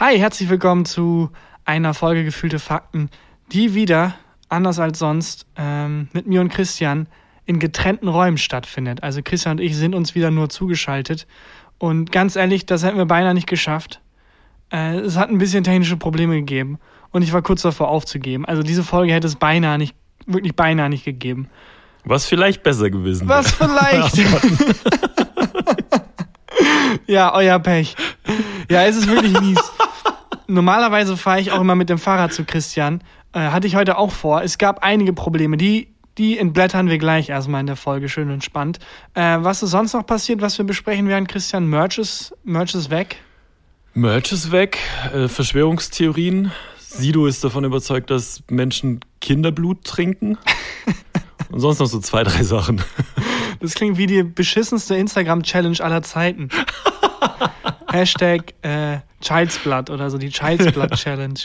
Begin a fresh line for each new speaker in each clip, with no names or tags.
Hi, herzlich willkommen zu einer Folge Gefühlte Fakten, die wieder, anders als sonst, ähm, mit mir und Christian in getrennten Räumen stattfindet. Also Christian und ich sind uns wieder nur zugeschaltet. Und ganz ehrlich, das hätten wir beinahe nicht geschafft. Äh, es hat ein bisschen technische Probleme gegeben. Und ich war kurz davor aufzugeben. Also diese Folge hätte es beinahe nicht, wirklich beinahe nicht gegeben.
Was vielleicht besser gewesen
wäre. Was vielleicht. ja, euer Pech. Ja, es ist wirklich mies. Normalerweise fahre ich auch immer mit dem Fahrrad zu Christian. Äh, hatte ich heute auch vor. Es gab einige Probleme. Die, die entblättern wir gleich erstmal in der Folge, schön und spannend. Äh, was ist sonst noch passiert, was wir besprechen werden, Christian? Merch ist, Merch ist weg.
Merch ist weg. Äh, Verschwörungstheorien. Sido ist davon überzeugt, dass Menschen Kinderblut trinken. und sonst noch so zwei, drei Sachen.
Das klingt wie die beschissenste Instagram-Challenge aller Zeiten. Hashtag äh, Child's Blood oder so, die Child's Blood Challenge.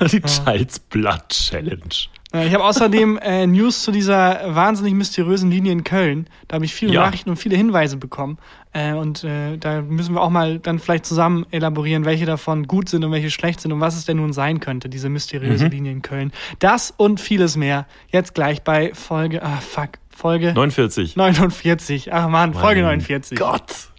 Die Child's Blood Challenge.
Ich habe außerdem äh, News zu dieser wahnsinnig mysteriösen Linie in Köln. Da habe ich viele ja. Nachrichten und viele Hinweise bekommen. Äh, und äh, da müssen wir auch mal dann vielleicht zusammen elaborieren, welche davon gut sind und welche schlecht sind und was es denn nun sein könnte, diese mysteriöse mhm. Linie in Köln. Das und vieles mehr. Jetzt gleich bei Folge, ah fuck, Folge
49.
49. Ach man, Folge 49.
Gott.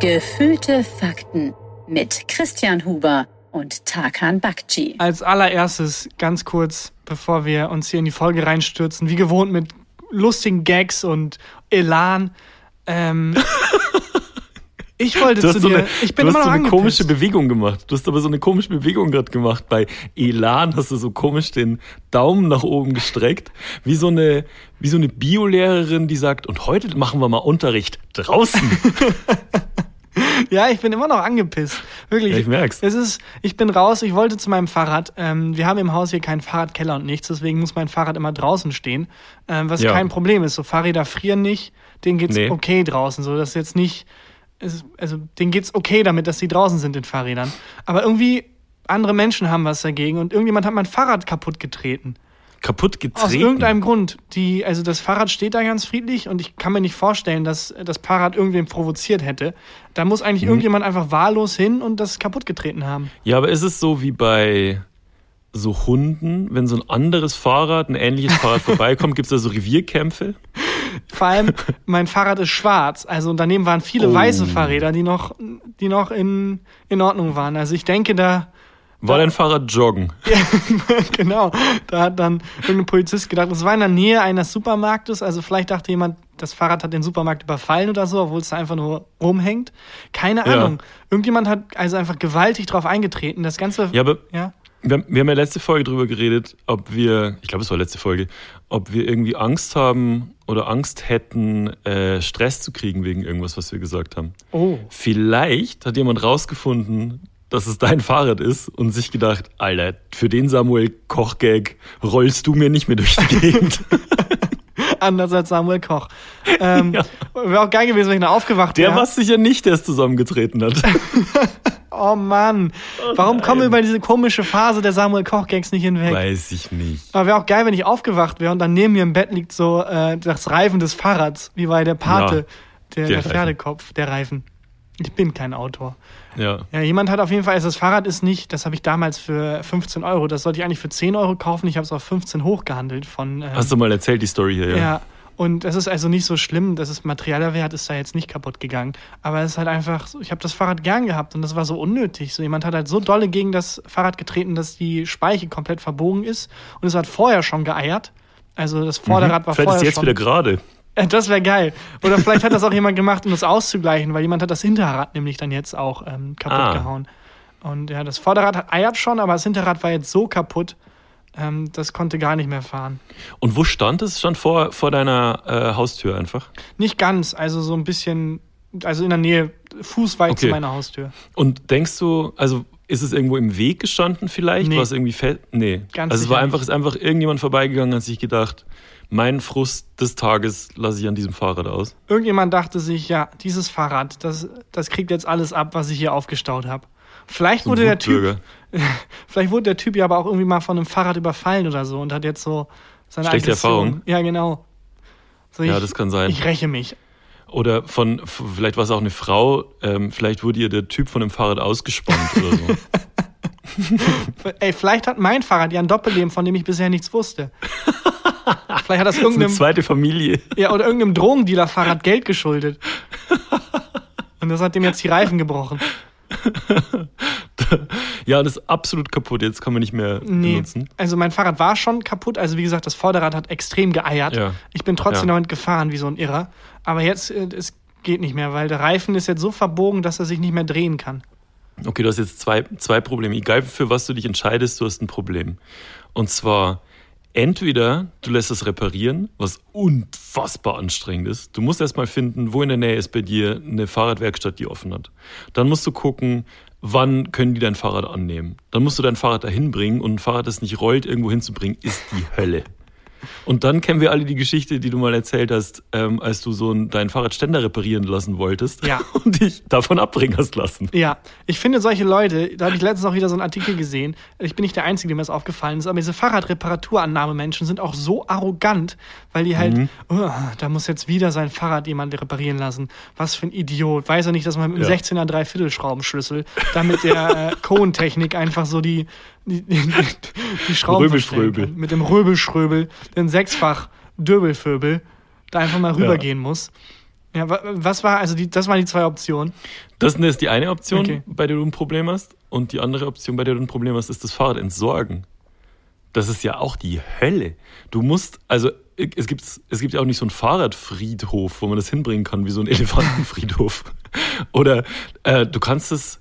Gefühlte Fakten mit Christian Huber und Tarkan Bakci.
Als allererstes ganz kurz, bevor wir uns hier in die Folge reinstürzen, wie gewohnt mit lustigen Gags und Elan. Ähm, Ich wollte zu
so
dir.
Eine,
ich bin
du
immer
hast
noch
so eine
angepisst.
komische Bewegung gemacht. Du hast aber so eine komische Bewegung gerade gemacht. Bei Elan hast du so komisch den Daumen nach oben gestreckt, wie so eine wie so eine Biolehrerin, die sagt: Und heute machen wir mal Unterricht draußen.
Ja, ich bin immer noch angepisst. Wirklich.
Ja, ich merk's.
Es ist, ich bin raus, ich wollte zu meinem Fahrrad. Ähm, wir haben im Haus hier keinen Fahrradkeller und nichts, deswegen muss mein Fahrrad immer draußen stehen. Ähm, was ja. kein Problem ist. So Fahrräder frieren nicht, denen geht's nee. okay draußen. So, das ist jetzt nicht es, also denen geht's okay damit, dass sie draußen sind in Fahrrädern. Aber irgendwie andere Menschen haben was dagegen und irgendjemand hat mein Fahrrad kaputt getreten.
Kaputt getreten?
Aus irgendeinem Grund. Die, also das Fahrrad steht da ganz friedlich und ich kann mir nicht vorstellen, dass das Fahrrad irgendwen provoziert hätte. Da muss eigentlich mhm. irgendjemand einfach wahllos hin und das kaputt getreten haben.
Ja, aber ist es so wie bei so Hunden, wenn so ein anderes Fahrrad, ein ähnliches Fahrrad vorbeikommt, gibt es da so Revierkämpfe?
Vor allem, mein Fahrrad ist schwarz. Also daneben waren viele oh. weiße Fahrräder, die noch, die noch in, in Ordnung waren. Also ich denke, da.
War dein Fahrrad joggen?
Ja, genau. Da hat dann irgendein Polizist gedacht, es war in der Nähe eines Supermarktes. Also vielleicht dachte jemand, das Fahrrad hat den Supermarkt überfallen oder so, obwohl es da einfach nur rumhängt. Keine Ahnung. Ja. Irgendjemand hat also einfach gewaltig drauf eingetreten. Das Ganze.
Ja, aber. Ja? Wir, wir haben ja letzte Folge drüber geredet, ob wir, ich glaube, es war letzte Folge, ob wir irgendwie Angst haben oder Angst hätten, äh, Stress zu kriegen wegen irgendwas, was wir gesagt haben.
Oh.
Vielleicht hat jemand rausgefunden, dass es dein Fahrrad ist und sich gedacht, Alter, für den Samuel Koch-Gag rollst du mir nicht mehr durch die Gegend.
Anders als Samuel Koch. Ähm, ja. Wäre auch geil gewesen, wenn ich noch aufgewacht
wäre. Der war sicher nicht, der es zusammengetreten hat.
Oh Mann. Oh Warum kommen wir über diese komische Phase der Samuel Koch-Gags nicht hinweg?
Weiß ich nicht.
Aber wäre auch geil, wenn ich aufgewacht wäre und dann neben mir im Bett liegt so äh, das Reifen des Fahrrads, wie bei der Pate, ja, der, der, der Pferdekopf, der Reifen. Ich bin kein Autor.
Ja.
Ja, jemand hat auf jeden Fall, also das Fahrrad ist nicht, das habe ich damals für 15 Euro, das sollte ich eigentlich für 10 Euro kaufen, ich habe es auf 15 hochgehandelt von. Ähm,
Hast du mal erzählt, die Story hier, ja?
Ja, und das ist also nicht so schlimm, dass es materieller Wert ist da jetzt nicht kaputt gegangen. Aber es ist halt einfach, ich habe das Fahrrad gern gehabt und das war so unnötig. So jemand hat halt so dolle gegen das Fahrrad getreten, dass die Speiche komplett verbogen ist und es hat vorher schon geeiert. Also das Vorderrad mhm. war
Vielleicht
vorher
ist jetzt
schon.
wieder gerade.
Das wäre geil. Oder vielleicht hat das auch jemand gemacht, um das auszugleichen, weil jemand hat das Hinterrad nämlich dann jetzt auch ähm, kaputt ah. gehauen. Und ja, das Vorderrad eiert schon, aber das Hinterrad war jetzt so kaputt, ähm, das konnte gar nicht mehr fahren.
Und wo stand es? Stand vor, vor deiner äh, Haustür einfach?
Nicht ganz, also so ein bisschen, also in der Nähe, fußweit okay. zu meiner Haustür.
Und denkst du, also ist es irgendwo im Weg gestanden vielleicht?
Nee.
War es irgendwie fett? Nee.
Ganz
also es war einfach, ist einfach irgendjemand vorbeigegangen, hat sich gedacht, mein Frust des Tages lasse ich an diesem Fahrrad aus.
Irgendjemand dachte sich, ja, dieses Fahrrad, das, das kriegt jetzt alles ab, was ich hier aufgestaut habe. Vielleicht wurde der Typ, vielleicht wurde der Typ ja aber auch irgendwie mal von einem Fahrrad überfallen oder so und hat jetzt so seine
Schlechte
Aggression.
Erfahrung.
Ja, genau.
So, ja, das kann sein.
Ich räche mich.
Oder von, vielleicht war es auch eine Frau, ähm, vielleicht wurde ihr der Typ von dem Fahrrad ausgespannt oder so.
Ey, vielleicht hat mein Fahrrad ja ein Doppelleben, von dem ich bisher nichts wusste. Vielleicht hat das
Das ist eine
irgendeinem,
zweite Familie.
ja, oder irgendeinem Drogendealer-Fahrrad Geld geschuldet. Und das hat dem jetzt die Reifen gebrochen.
Ja, das ist absolut kaputt. Jetzt kann man nicht mehr
Nee,
benutzen.
also mein Fahrrad war schon kaputt. Also wie gesagt, das Vorderrad hat extrem geeiert.
Ja.
Ich bin trotzdem
Ja.
damit gefahren wie so ein Irrer. Aber jetzt, äh, es geht nicht mehr, weil der Reifen ist jetzt so verbogen, dass er sich nicht mehr drehen kann.
Okay, du hast jetzt zwei, zwei Probleme. Egal für was du dich entscheidest, du hast ein Problem. Und zwar, entweder du lässt es reparieren, was unfassbar anstrengend ist. Du musst erstmal finden, wo in der Nähe ist bei dir eine Fahrradwerkstatt, die offen hat. Dann musst du gucken, wann können die dein Fahrrad annehmen. Dann musst du dein Fahrrad dahin bringen und ein Fahrrad, das nicht rollt, irgendwo hinzubringen, ist die Hölle. Und dann kennen wir alle die Geschichte, die du mal erzählt hast, ähm, als du so ein, dein Fahrradständer reparieren lassen wolltest
Ja.
und dich davon abbringen hast lassen.
Ja, ich finde solche Leute, da habe ich letztens auch wieder so einen Artikel gesehen, ich bin nicht der Einzige, dem das aufgefallen ist, aber diese Fahrradreparaturannahmemenschen sind auch so arrogant, weil die halt, oh, da muss jetzt wieder sein Fahrrad jemand reparieren lassen. Was für ein Idiot. Weiß er nicht, dass man mit einem
Ja.
16er Dreiviertelschraubenschlüssel da mit der äh, Kohlen-Technik einfach so die, die, die, die Schrauben
Röbelschröbel.
Mit dem Röbelschröbel, den sechsfach Döbelföbel, da einfach mal rübergehen muss. Ja, wa- was war, also die, das waren die zwei Optionen.
Das ist die eine Option,
Okay.
bei der du ein Problem hast. Und die andere Option, bei der du ein Problem hast, ist das Fahrrad entsorgen. Das ist ja auch die Hölle. Du musst, also es gibt, es gibt ja auch nicht so einen Fahrradfriedhof, wo man das hinbringen kann, wie so ein Elefantenfriedhof. Oder äh, du kannst es,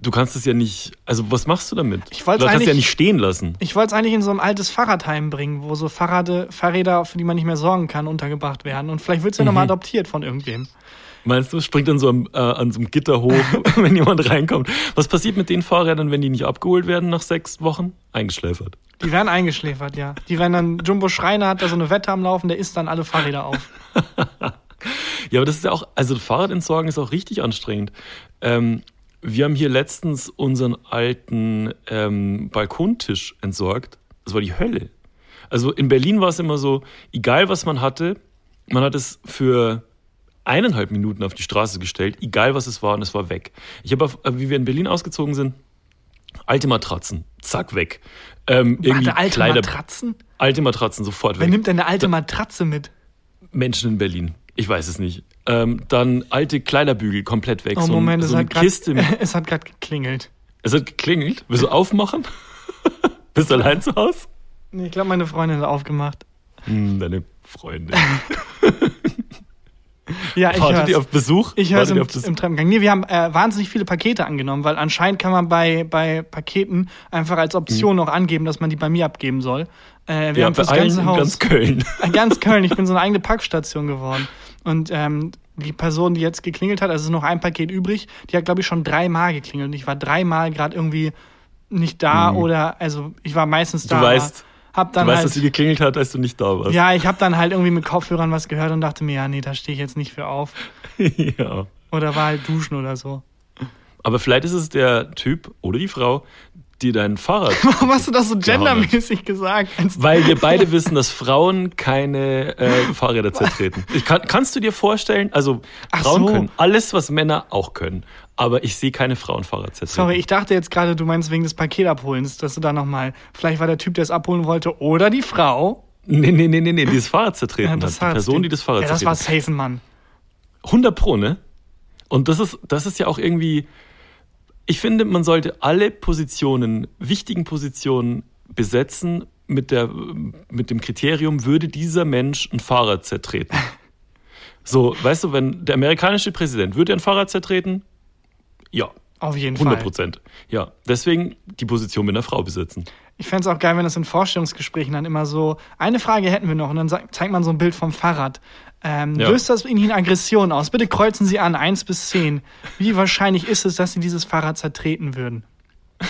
du kannst es ja nicht, also was machst du damit?
Ich
kannst es ja nicht stehen lassen.
Ich wollte es eigentlich in so ein altes Fahrradheim bringen, wo so Fahrrade, Fahrräder, für die man nicht mehr sorgen kann, untergebracht werden. Und vielleicht wird es ja nochmal adoptiert von irgendwem.
Meinst du, springt dann so am, äh, an so einem Gitter hoch, wenn jemand reinkommt? Was passiert mit den Fahrrädern, wenn die nicht abgeholt werden nach sechs Wochen? Eingeschläfert.
Die werden eingeschläfert, ja. Die werden dann, Jumbo Schreiner hat da so eine Wette am Laufen, der isst dann alle Fahrräder auf.
Ja, aber das ist ja auch, also Fahrradentsorgen ist auch richtig anstrengend. Ähm, wir haben hier letztens unseren alten ähm, Balkontisch entsorgt. Das war die Hölle. Also in Berlin war es immer so, egal was man hatte, man hat es für eineinhalb Minuten auf die Straße gestellt, egal was es war, und es war weg. Ich habe, auf- wie wir in Berlin ausgezogen sind, alte Matratzen, zack, weg. Ähm, irgendwie
Warte, alte
Kleider,
Matratzen?
alte Matratzen sofort
Wer
weg.
nimmt denn eine alte Matratze mit?
Menschen in Berlin. Ich weiß es nicht. Ähm, dann alte Kleiderbügel komplett weg.
Oh,
so, ein-
Moment,
so
es hat grad-
Kiste. mit-
es hat gerade geklingelt.
Es hat geklingelt. Willst du aufmachen? Bist du allein zu Hause?
Nee, Ich glaube, meine Freundin hat aufgemacht.
Hm, deine Freundin.
Ja, ich
Wartet ihr auf Besuch?
Ich höre es im, im Treppengang. Nee, wir haben äh, wahnsinnig viele Pakete angenommen, weil anscheinend kann man bei, bei Paketen einfach als Option noch angeben, dass man die bei mir abgeben soll. Äh, wir
Hm. ja,
haben fürs ganze Haus.
ganz Köln.
Äh, Ganz Köln, ich bin so eine eigene Packstation geworden. Und ähm, die Person, die jetzt geklingelt hat, also es ist noch ein Paket übrig, die hat, glaube ich, schon dreimal geklingelt. Und ich war dreimal gerade irgendwie nicht da oder, also ich war meistens
Mhm. Du
da.
weißt-
hab
Du
dann
weißt,
halt,
dass sie geklingelt hat, als du nicht da warst.
Ja, ich habe dann halt irgendwie mit Kopfhörern was gehört und dachte mir, ja, nee, da stehe ich jetzt nicht für auf.
ja.
Oder war halt duschen oder so.
Aber vielleicht ist es der Typ oder die Frau, die dein Fahrrad.
Warum hast du das so
hat.
gendermäßig gesagt?
Weil wir beide wissen, dass Frauen keine äh, Fahrräder zertreten. Kann, kannst du dir vorstellen, also
Ach
Frauen
so.
können alles, was Männer auch können. Aber ich sehe keine Frauen Fahrrad zertreten.
Sorry, ich dachte jetzt gerade, du meinst wegen des Paketabholens, dass du da nochmal, vielleicht war der Typ, der es abholen wollte, oder die Frau.
Nee, nee, nee, nee, nee, die das Fahrrad zertreten hat. Die Person, die das Fahrrad
Ja, das war
zertreten
safe Mann.
hat. 100 Pro, ne? Und das ist, das ist ja auch irgendwie, ich finde, man sollte alle Positionen, wichtigen Positionen besetzen mit, der, mit dem Kriterium, würde dieser Mensch ein Fahrrad zertreten? So, weißt du, wenn der amerikanische Präsident, würde er ein Fahrrad zertreten? Ja,
Auf jeden
100
Fall.
Prozent. Ja, deswegen die Position mit einer Frau besetzen.
Ich fände es auch geil, wenn das in Vorstellungsgesprächen dann immer so, eine Frage hätten wir noch und dann zeigt man so ein Bild vom Fahrrad. Ähm,
Ja.
Löst das in Ihnen Aggression aus? Bitte kreuzen Sie an, 1 bis 10. Wie wahrscheinlich ist es, dass Sie dieses Fahrrad zertreten würden?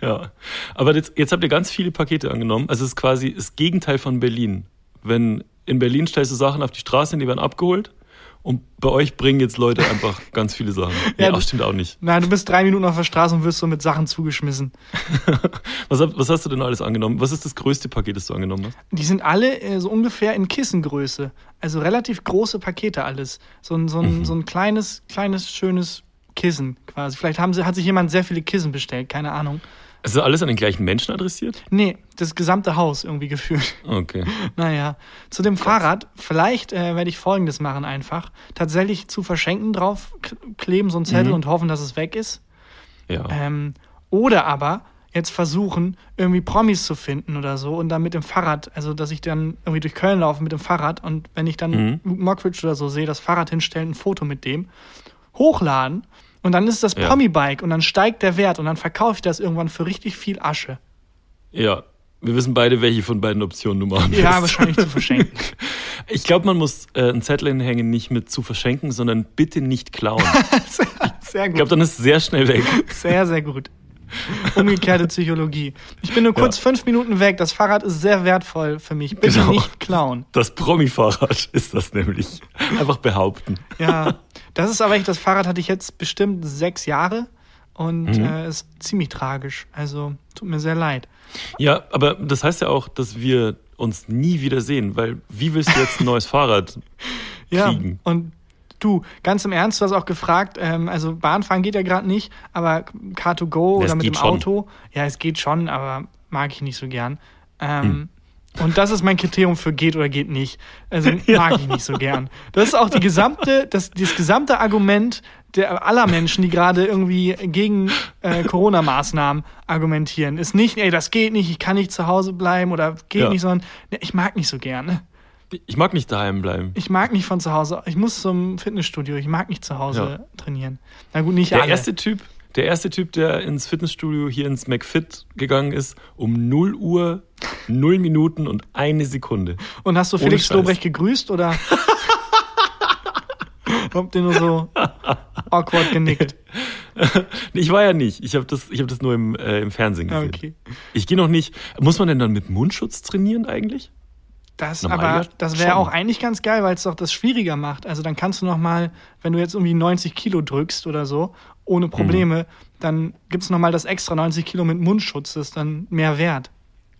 Ja, aber jetzt, jetzt habt ihr ganz viele Pakete angenommen. Also es ist quasi das Gegenteil von Berlin. Wenn in Berlin stellst du Sachen auf die Straße, die werden abgeholt Und bei euch bringen jetzt Leute einfach ganz viele Sachen.
Ja,
Ja,
du-
stimmt auch nicht.
Nein, du bist drei Minuten auf der Straße und wirst so mit Sachen zugeschmissen.
Was, was hast du denn alles angenommen? Was ist das größte Paket, das du angenommen hast?
Die sind alle äh, so ungefähr in Kissengröße. Also relativ große Pakete alles. So ein, so ein, so ein kleines, kleines, schönes Kissen quasi. Vielleicht haben sie, hat sich jemand sehr viele Kissen bestellt, keine Ahnung.
Ist das alles an den gleichen Menschen adressiert?
Nee, das gesamte Haus irgendwie gefühlt.
Okay.
Naja, zu dem Fahrrad, vielleicht äh, werde ich folgendes machen einfach. Tatsächlich zu verschenken drauf kleben, so ein Zettel
Mhm.
und hoffen, dass es weg ist.
Ja.
Ähm, oder aber jetzt versuchen, irgendwie Promis zu finden oder so und dann mit dem Fahrrad, also dass ich dann irgendwie durch Köln laufe mit dem Fahrrad und wenn ich dann
Mhm.
Luke Mockridge oder so sehe, das Fahrrad hinstellen, ein Foto mit dem, hochladen und dann ist das
Ja.
Promi-Bike und dann steigt der Wert und dann verkaufe ich das irgendwann für richtig viel Asche.
Ja. Wir wissen beide, welche von beiden Optionen du machen wirst.
Ja, wahrscheinlich zu verschenken.
Ich glaube, man muss äh, einen Zettel hinhängen, nicht mit zu verschenken, sondern bitte nicht klauen.
sehr, sehr
Ich
gut.
glaube, dann ist es sehr schnell weg.
Sehr, sehr gut. Umgekehrte Psychologie. Ich bin nur kurz fünf Minuten weg. Das Fahrrad ist sehr wertvoll für mich. Bitte
Genau.
nicht klauen.
Das Promi-Fahrrad ist das nämlich. Einfach behaupten.
Ja, das ist aber echt, das Fahrrad hatte ich jetzt bestimmt sechs Jahre und
Mhm.
äh, ist ziemlich tragisch. Also tut mir sehr leid.
Ja, aber das heißt ja auch, dass wir uns nie wieder sehen, weil wie willst du jetzt ein neues Fahrrad
Ja,
kriegen?
und du, ganz im Ernst, du hast auch gefragt, ähm, also Bahnfahren geht ja gerade nicht, aber Car2Go
Ja, es
oder mit dem
schon.
Auto, ja, es geht schon, aber mag ich nicht so gern. Ähm,
Hm.
Und das ist mein Kriterium für geht oder geht nicht. Also mag ich nicht so gern. Das ist auch die gesamte, das, das gesamte Argument der aller Menschen, die gerade irgendwie gegen äh, Corona-Maßnahmen argumentieren. Ist nicht, ey, das geht nicht, ich kann nicht zu Hause bleiben oder geht
Ja.
nicht, sondern ne, ich mag nicht so gerne.
Ich mag nicht daheim bleiben.
Ich mag nicht von zu Hause. Ich muss zum Fitnessstudio. Ich mag nicht zu Hause trainieren. Na gut, nicht
Der
alle.
erste Typ, der erste Typ, der ins Fitnessstudio hier ins McFit gegangen ist, um 0 Uhr, 0 Minuten und eine Sekunde.
Und hast du Felix. Lobrecht gegrüßt oder? Habt ihr nur so awkward genickt?
Ich war ja nicht. Ich habe das, ich hab das nur im, äh, im Fernsehen gesehen.
Okay.
Ich gehe noch nicht. Muss man denn dann mit Mundschutz trainieren eigentlich?
Das,
Normal
aber
ja
das wäre auch eigentlich ganz geil, weil es doch das schwieriger macht. Also dann kannst du noch mal, wenn du jetzt irgendwie 90 Kilo drückst oder so, ohne Probleme,
Mhm.
dann gibt es noch mal das extra 90 Kilo mit Mundschutz. Das ist dann mehr wert,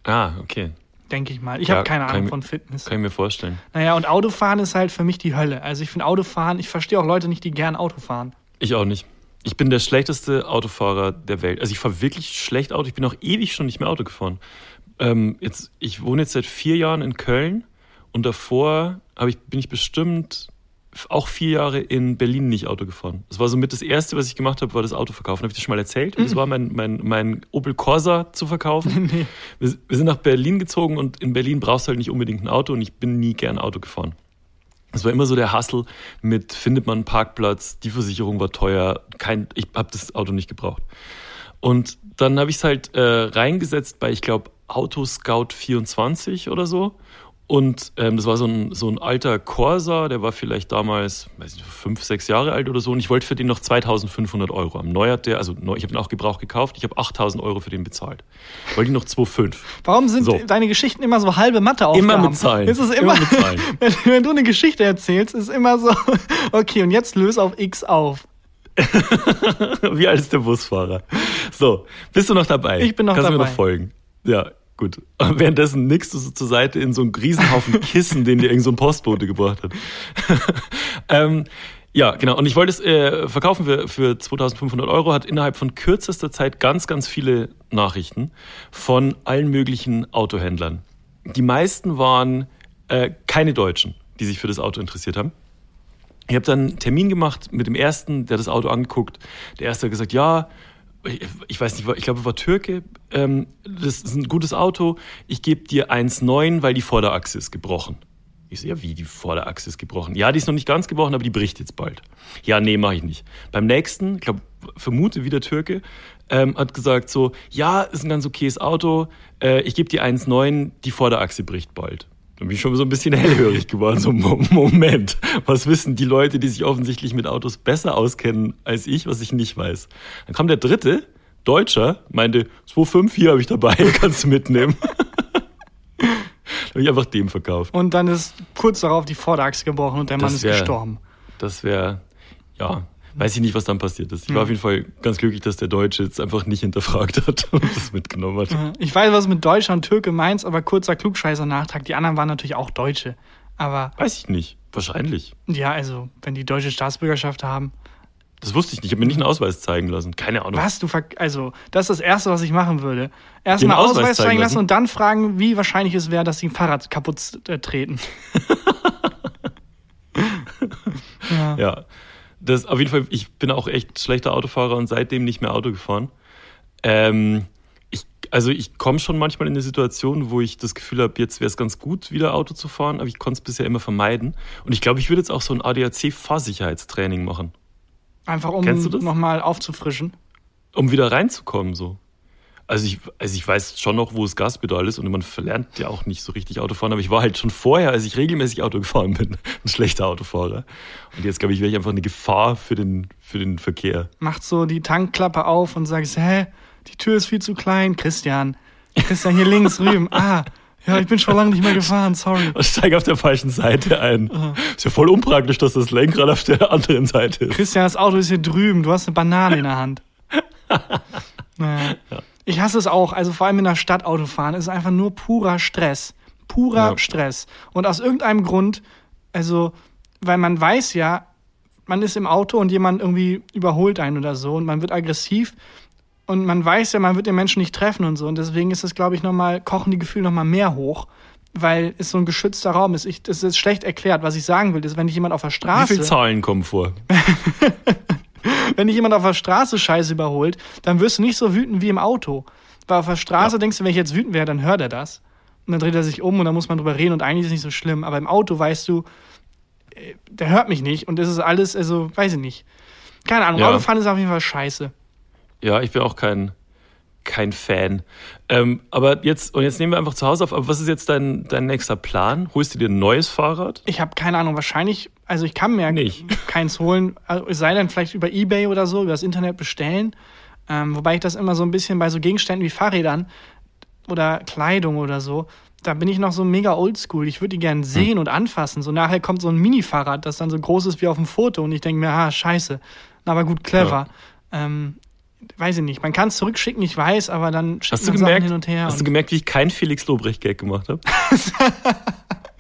Ah, okay.
denke ich mal. Ich
Ja,
habe keine Ahnung
ich-
von Fitness.
Kann ich mir vorstellen.
Naja, und Autofahren ist halt für mich die Hölle. Also ich finde Autofahren, ich verstehe auch Leute nicht, die gern Auto fahren.
Ich auch nicht. Ich bin der schlechteste Autofahrer der Welt. Also ich fahre wirklich schlecht Auto. Ich bin auch ewig schon nicht mehr Auto gefahren. Ähm, jetzt, ich wohne jetzt seit vier Jahren in Köln und davor ich, bin ich bestimmt auch vier Jahre in Berlin nicht Auto gefahren. Das war somit das Erste, was ich gemacht habe, war das Auto verkaufen. Habe ich das schon mal erzählt? Das war mein, mein, mein Opel Corsa zu verkaufen.
nee.
Wir, wir sind nach Berlin gezogen und in Berlin brauchst du halt nicht unbedingt ein Auto und ich bin nie gern Auto gefahren. Es war immer so der Hassel mit, findet man einen Parkplatz, die Versicherung war teuer, kein, ich habe das Auto nicht gebraucht. Und dann habe ich es halt äh, reingesetzt bei, ich glaube, Autoscout 24 oder so. Und ähm, das war so ein, so ein alter Corsa, der war vielleicht damals, weiß nicht, fünf, sechs Jahre alt oder so. Und ich wollte für den noch 2500 Euro haben. Neu hat der, also neu, ich habe ihn auch gebraucht gekauft, ich habe 8000 Euro für den bezahlt. Wollte ihn noch 2,5.
Warum sind
So.
deine Geschichten immer so halbe Matheaufgaben?
Immer mit Zahlen.
Es ist immer,
Immer mit Zahlen.
wenn, wenn du eine Geschichte erzählst, ist immer so, okay, und jetzt löse auf X auf.
Wie alt ist der Busfahrer? So, bist du noch dabei?
Ich bin noch
Kannst du mir
dabei.
noch folgen? Ja, gut. Und währenddessen nickst du so zur Seite in so einen Riesenhaufen Kissen, den dir irgend so ein Postbote gebracht hat. ähm, ja, genau. Und ich wollte es äh, verkaufen für, für 2500 Euro, hat innerhalb von kürzester Zeit ganz, ganz viele Nachrichten von allen möglichen Autohändlern. Die meisten waren äh, keine Deutschen, die sich für das Auto interessiert haben. Ich habe dann einen Termin gemacht mit dem ersten, der das Auto angeguckt. Der erste hat gesagt, ja, ich, weiß nicht, ich glaube, war Türke. Ähm, das ist ein gutes Auto. Ich gebe dir 1,9, weil die Vorderachse ist gebrochen. Ich so, ja, wie, die Vorderachse ist gebrochen? Ja, die ist noch nicht ganz gebrochen, aber die bricht jetzt bald. Ja, nee, mache ich nicht. Beim nächsten, ich glaube, vermute wieder Türke, ähm, hat gesagt so, ja, ist ein ganz okayes Auto, äh, ich gebe dir 1,9, die Vorderachse bricht bald. Dann bin ich schon so ein bisschen hellhörig geworden. So, Mo- Moment, was wissen die Leute, die sich offensichtlich mit Autos besser auskennen als ich, was ich nicht weiß? Dann kam der dritte, Deutscher, meinte, 2,5 hier habe ich dabei, kannst du mitnehmen. Dann habe ich einfach dem verkauft.
Und dann ist kurz darauf die Vorderachse gebrochen und der Mann
Das
ist
wär-
gestorben.
Das wäre, ja, weiß ich nicht, was dann passiert ist. Ich war auf jeden Fall ganz glücklich, dass der Deutsche jetzt einfach nicht hinterfragt hat und das mitgenommen hat.
Ich weiß, was mit Deutscher und Türke meinst, aber kurzer Klugscheißer-Nachtrag. Die anderen waren natürlich auch Deutsche. Aber
Weiß ich nicht. Wahrscheinlich.
ja, also, wenn die deutsche Staatsbürgerschaft haben.
Das wusste ich nicht. Ich habe mir nicht einen Ausweis zeigen lassen. Keine Ahnung.
Was? Du ver also, das ist das Erste, was ich machen würde. Erstmal
Ausweis
Ausweis zeigen lassen? und dann fragen, wie wahrscheinlich es wäre, dass sie ein Fahrrad kaputt äh, treten. ja.
Ja. Das auf jeden Fall, ich bin auch echt schlechter Autofahrer und seitdem nicht mehr Auto gefahren. Ähm, ich, also ich komme schon manchmal in eine Situation, wo ich das Gefühl habe, jetzt wäre es ganz gut, wieder Auto zu fahren, aber ich konnte es bisher immer vermeiden. Und ich glaube, ich würde jetzt auch so ein ADAC-Fahrsicherheitstraining machen,
Einfach um nochmal aufzufrischen.
um wieder reinzukommen. So. Also ich, also ich weiß schon noch, wo das Gaspedal ist und man verlernt ja auch nicht so richtig Autofahren, aber ich war halt schon vorher, als ich regelmäßig Auto gefahren bin, ein schlechter Autofahrer. Und jetzt glaube ich, wäre ich einfach eine Gefahr für den, für den Verkehr.
Macht so die Tankklappe auf und sagt, hä, die Tür ist viel zu klein. Christian, Christian, hier links rüben. Ah, ja, ich bin schon lange nicht mehr gefahren, sorry.
Und steige auf der falschen Seite ein. Ist ja voll unpraktisch, dass das Lenkrad auf der anderen Seite ist.
Christian, das Auto ist hier drüben, du hast eine Banane in der Hand. Naja. Ich hasse es auch, also vor allem in der Stadt Autofahren, es ist einfach nur purer Stress. Purer
Ja.
Stress. Und aus irgendeinem Grund, also, weil man weiß ja, man ist im Auto und jemand irgendwie überholt einen oder so und man wird aggressiv und man weiß ja, man wird den Menschen nicht treffen und so und deswegen ist es, glaube ich, nochmal, kochen die Gefühle nochmal mehr hoch, weil es so ein geschützter Raum ist. Ich, das ist schlecht erklärt. Was ich sagen will, ist, wenn dich jemand auf der
Wie
Straße
viele Zahlen kommen vor?
wenn dich jemand auf der Straße Scheiße überholt, dann wirst du nicht so wütend wie im Auto. Weil auf der Straße
Ja.
denkst du, wenn ich jetzt wütend wäre, dann hört er das. Und dann dreht er sich um und dann muss man drüber reden und eigentlich ist es nicht so schlimm. Aber im Auto weißt du, äh, der hört mich nicht und das ist alles, also, weiß ich nicht. Keine Ahnung,
Ja.
Autofahren ist auf jeden Fall scheiße.
Ja, ich bin auch kein, kein Fan. Ähm, aber jetzt, und jetzt nehmen wir einfach zu Hause auf, aber was ist jetzt dein, dein nächster Plan? Holst du dir ein neues Fahrrad?
Ich habe keine Ahnung, wahrscheinlich, also ich kann mir
Nicht.
keins holen, also es sei denn vielleicht über Ebay oder so, über das Internet bestellen. Ähm, wobei ich das immer so ein bisschen bei so Gegenständen wie Fahrrädern oder Kleidung oder so, da bin ich noch so mega oldschool. Ich würde die gerne sehen und anfassen. So nachher kommt so ein Mini-Fahrrad, das dann so groß ist wie auf dem Foto und ich denke mir, ah, scheiße. Na, aber gut, clever. Ähm, weiß ich nicht. Man kann es zurückschicken, ich weiß, aber dann schickt
Hast du
man Sachen
gemerkt,
hin und her.
hast du
und
gemerkt, wie ich keinen Felix Lobrecht-Gag gemacht habe?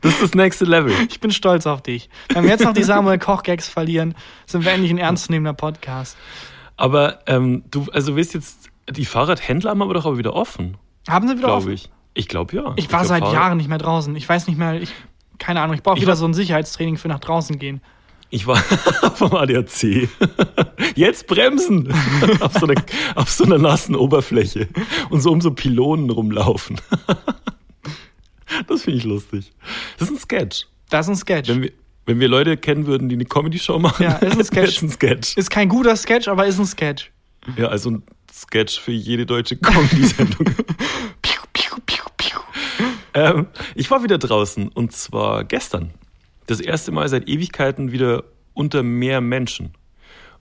das ist das nächste Level.
ich bin stolz auf dich. Wenn wir jetzt noch die Samuel Koch-Gags verlieren, sind wir endlich ein ernstzunehmender Podcast.
Aber ähm, du, also du weißt jetzt, die Fahrradhändler haben aber doch aber wieder offen,
Haben sie wieder offen?
ich. Ich glaube ja.
Ich war
glaub,
seit
Fahrrad-
Jahren nicht mehr draußen. Ich weiß nicht mehr, ich, keine Ahnung, ich brauche
Ich
wieder
war-
so ein Sicherheitstraining für nach draußen gehen.
Ich war vom ADAC. Jetzt bremsen auf so, einer, auf so einer nassen Oberfläche und so um so Pylonen rumlaufen. Das finde ich lustig. Das ist ein Sketch.
Das ist ein Sketch.
Wenn wir, wenn wir Leute kennen würden, die eine Comedy-Show machen,
Ja, ist ein Sketch.
ein Sketch.
Ist kein guter Sketch, aber ist ein Sketch.
Ja, also ein Sketch für jede deutsche Comedy-Sendung. Ähm, ich war wieder draußen und zwar gestern. Das erste Mal seit Ewigkeiten wieder unter mehr Menschen.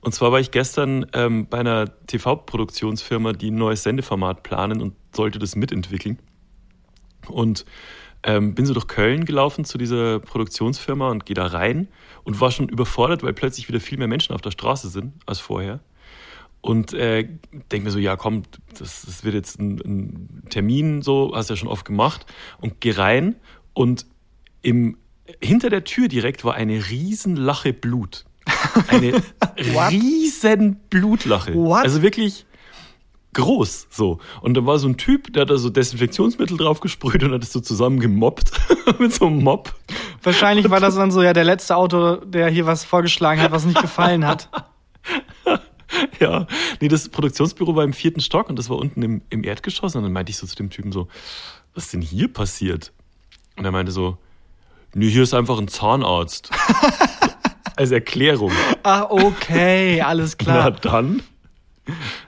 Und zwar war ich gestern ähm, bei einer TV-Produktionsfirma, die ein neues Sendeformat planen und sollte das mitentwickeln. Und ähm, bin so durch Köln gelaufen zu dieser Produktionsfirma und gehe da rein und war schon überfordert, weil plötzlich wieder viel mehr Menschen auf der Straße sind als vorher. Und äh, denke mir so, ja komm, das, das wird jetzt ein, ein Termin, so, hast ja schon oft gemacht. Und geh rein und im, hinter der Tür direkt war eine Riesenlache Blut. Eine riesen Blutlache.
What?
Also wirklich groß so. Und da war so ein Typ, der hat da so Desinfektionsmittel drauf gesprüht und hat es so zusammen gemobbt mit so einem Mob.
Wahrscheinlich war das dann so ja der letzte Autor, der hier was vorgeschlagen hat, was nicht gefallen hat.
Ja, nee, das Produktionsbüro war im vierten Stock und das war unten im, im Erdgeschoss. Und dann meinte ich so zu dem Typen so, was ist denn hier passiert? Und er meinte so, nee, hier ist einfach ein Zahnarzt. Als Erklärung.
Ah, okay, alles
Na
klar.
dann.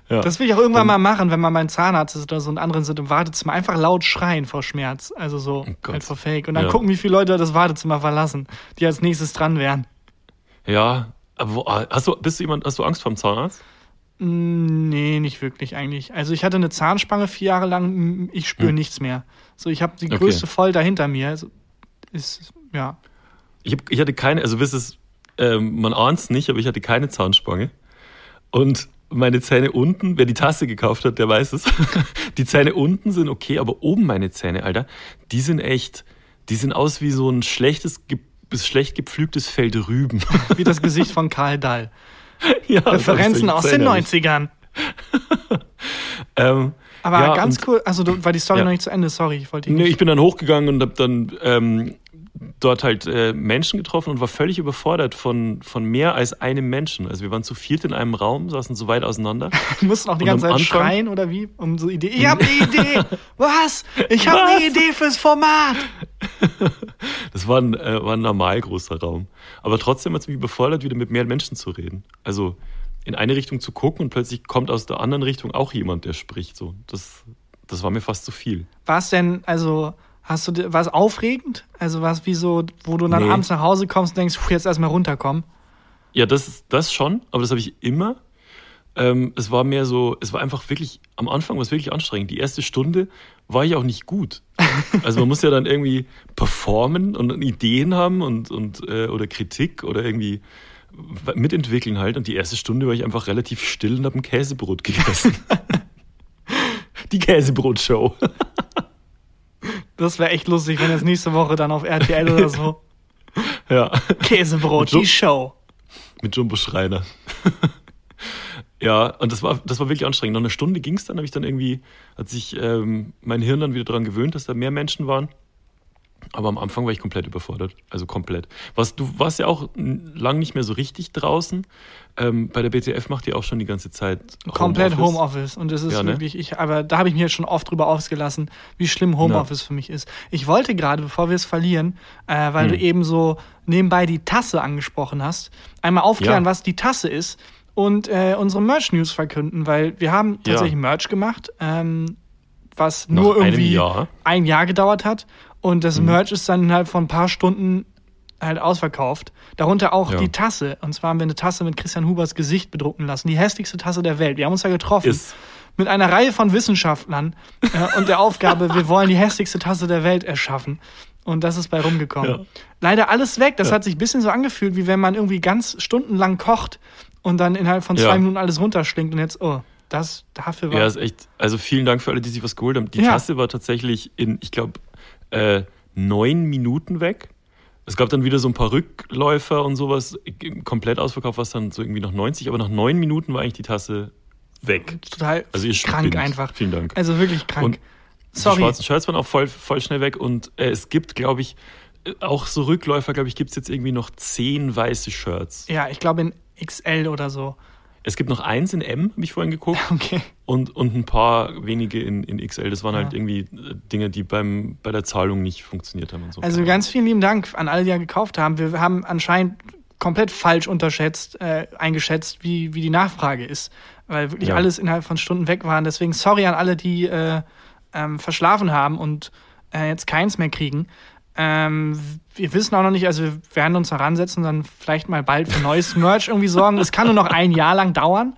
Ja.
Das will ich auch irgendwann mal machen, wenn man beim Zahnarzt ist oder so und anderen sind im Wartezimmer. Einfach laut schreien vor Schmerz. Also so,
Oh
halt vor Fake. Und dann
Ja.
gucken, wie viele Leute das Wartezimmer verlassen, die als nächstes dran wären.
ja, aber wo, hast du, bist du jemand, hast du Angst vor dem Zahnarzt?
Mm, Nee, nicht wirklich eigentlich. Also ich hatte eine Zahnspange vier Jahre lang, mm, ich spüre
Hm.
nichts mehr. So, ich habe die
Okay.
größte Folter hinter mir. Also, ist, ja.
Ich, hab, ich hatte keine, also bis es ähm, man ahnt es nicht, aber ich hatte keine Zahnspange. Und meine Zähne unten, wer die Tasse gekauft hat, der weiß es. Die Zähne unten sind okay, aber oben meine Zähne, Alter, die sind echt, die sind aus wie so ein schlechtes, bis schlecht gepflügtes Feld Rüben.
Wie das Gesicht von Karl Dahl.
ja,
Referenzen aus den 90ern.
ähm,
Aber
ja,
ganz cool, also du, war die Story
Ja.
noch nicht zu Ende, sorry, ich wollte
Nee, ich bin dann hochgegangen und habe dann ähm, dort halt äh, Menschen getroffen und war völlig überfordert von, von mehr als einem Menschen. Also wir waren zu viert in einem Raum, saßen so weit auseinander.
Du musst auch die ganze Zeit
Anfang-
schreien oder wie? Um so Idee. Ich habe eine Idee! Was? Ich habe eine? Idee fürs Format!
Das war ein, äh, war ein normal großer Raum. Aber trotzdem hat es mich überfordert, wieder mit mehr Menschen zu reden. Also in eine Richtung zu gucken und plötzlich kommt aus der anderen Richtung auch jemand, der spricht. So, das, das war mir fast zu viel.
War es denn, also, hast du, war es aufregend? Also war es wie so, wo du dann
Nee.
abends nach Hause kommst und denkst, jetzt erstmal runterkommen?
Ja, das, ist- das schon, aber das habe ich immer. Ähm, es war mehr so, es war einfach wirklich, am Anfang war es wirklich anstrengend. Die erste Stunde war ich auch nicht gut. Also man muss ja dann irgendwie performen und Ideen haben und, und äh, oder Kritik oder irgendwie mitentwickeln halt. Und die erste Stunde war ich einfach relativ still und habe ein Käsebrot gegessen. Die Käsebrotshow.
Das wäre echt lustig, wenn jetzt nächste Woche dann auf RTL oder so
Ja.
Käsebrot,
Mit
die Show.
Mit Jumbo Schreiner. ja, und das war, das war wirklich anstrengend. Nach einer Stunde ging es dann, habe ich dann irgendwie, hat sich ähm, mein Hirn dann wieder daran gewöhnt, dass da mehr Menschen waren. Aber am Anfang war ich komplett überfordert. Also komplett. Was, du warst ja auch lang nicht mehr so richtig draußen. Ähm, bei der BTF macht ihr auch schon die ganze Zeit
Komplett Homeoffice. Und das ist
Ja, ne?
wirklich, ich, aber da habe ich mir jetzt schon oft drüber ausgelassen, wie schlimm Homeoffice für mich ist. Ich wollte gerade, bevor wir es verlieren, äh, weil
Hm.
du eben so nebenbei die Tasse angesprochen hast, einmal aufklären,
Ja.
was die Tasse ist und äh, unsere Merch-News verkünden, weil wir haben
Ja.
tatsächlich Merch gemacht, ähm, was
Nach
nur irgendwie
Jahr.
ein Jahr gedauert hat. Und das
Mhm.
Merch ist dann innerhalb von ein paar Stunden halt ausverkauft. Darunter auch
Ja.
die Tasse. Und zwar haben wir eine Tasse mit Christian Hubers Gesicht bedrucken lassen. Die hässlichste Tasse der Welt. Wir haben uns da getroffen.
Ist.
Mit einer Reihe von Wissenschaftlern äh, und der Aufgabe, wir wollen die hässlichste Tasse der Welt erschaffen. Und das ist bei rumgekommen.
Ja.
Leider alles weg. Das
Ja.
hat sich ein bisschen so angefühlt, wie wenn man irgendwie ganz stundenlang kocht und dann innerhalb von zwei. Minuten alles runterschlingt und jetzt, oh, das dafür war.
Ja, ist echt. Also vielen Dank für alle, die sich was geholt haben. Die. Tasse war tatsächlich in, ich glaube, äh, neun Minuten weg. Es gab dann wieder so ein paar Rückläufer und sowas. Komplett ausverkauft war es dann so irgendwie noch 90, aber nach neun Minuten war eigentlich die Tasse weg.
total
Also ihr
krank
spinnt.
einfach.
Vielen Dank.
Also wirklich krank.
Und Die
Sorry.
schwarzen Shirts waren auch voll, voll schnell weg und äh, es gibt, glaube ich, äh, auch so Rückläufer, glaube ich, gibt es jetzt irgendwie noch zehn weiße Shirts.
Ja, ich glaube in XL oder so.
Es gibt noch eins in M, habe ich vorhin geguckt,
Okay.
und, und ein paar wenige in, in XL. Das waren halt
Ja.
irgendwie äh, Dinge, die beim, bei der Zahlung nicht funktioniert haben und so.
Also ganz vielen lieben Dank an alle, die ja gekauft haben. Wir haben anscheinend komplett falsch unterschätzt, äh, eingeschätzt, wie, wie die Nachfrage ist. Weil wirklich
Ja.
alles innerhalb von Stunden weg waren. Deswegen sorry an alle, die äh, ähm, verschlafen haben und äh, jetzt keins mehr kriegen. Ähm, wir wissen auch noch nicht, also wir werden uns heransetzen, dann vielleicht mal bald für neues Merch irgendwie sorgen. Es kann nur noch ein Jahr lang dauern.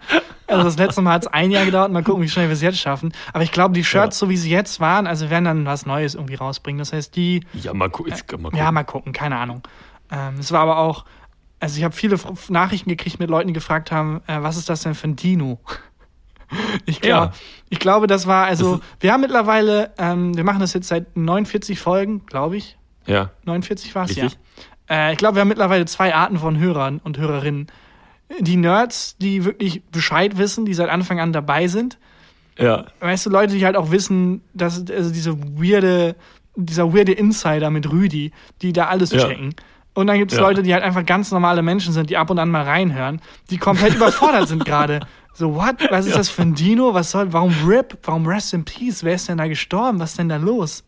Also das letzte Mal hat es ein Jahr gedauert. Mal gucken, wie schnell wir es jetzt schaffen. Aber ich glaube, die Shirts,
Ja.
so wie sie jetzt waren, also werden dann was Neues irgendwie rausbringen. Das heißt, die
ja, mal, gu jetzt, mal gucken.
ja, mal gucken, keine Ahnung. Ähm, es war aber auch, also ich habe viele Nachrichten gekriegt mit Leuten, die gefragt haben, äh, was ist das denn für ein Dino? Ich, glaub,
Ja.
ich glaube, das war, also, wir haben mittlerweile, ähm, wir machen das jetzt seit 49 Folgen, glaube ich.
Ja,
49 war es, ja. Äh, ich glaube, wir haben mittlerweile zwei Arten von Hörern und Hörerinnen. Die Nerds, die wirklich Bescheid wissen, die seit Anfang an dabei sind
ja,
weißt du, Leute, die halt auch wissen, dass also diese weirde, dieser weirde Insider mit Rüdi, die da alles
Ja.
checken. Und dann gibt es
Ja.
Leute, die halt einfach ganz normale Menschen sind, die ab und an mal reinhören, die komplett überfordert sind gerade. So, what? Was ist
Ja.
das für ein Dino? Was soll, warum RIP? Warum Rest in Peace? Wer ist denn da gestorben? Was ist denn da los?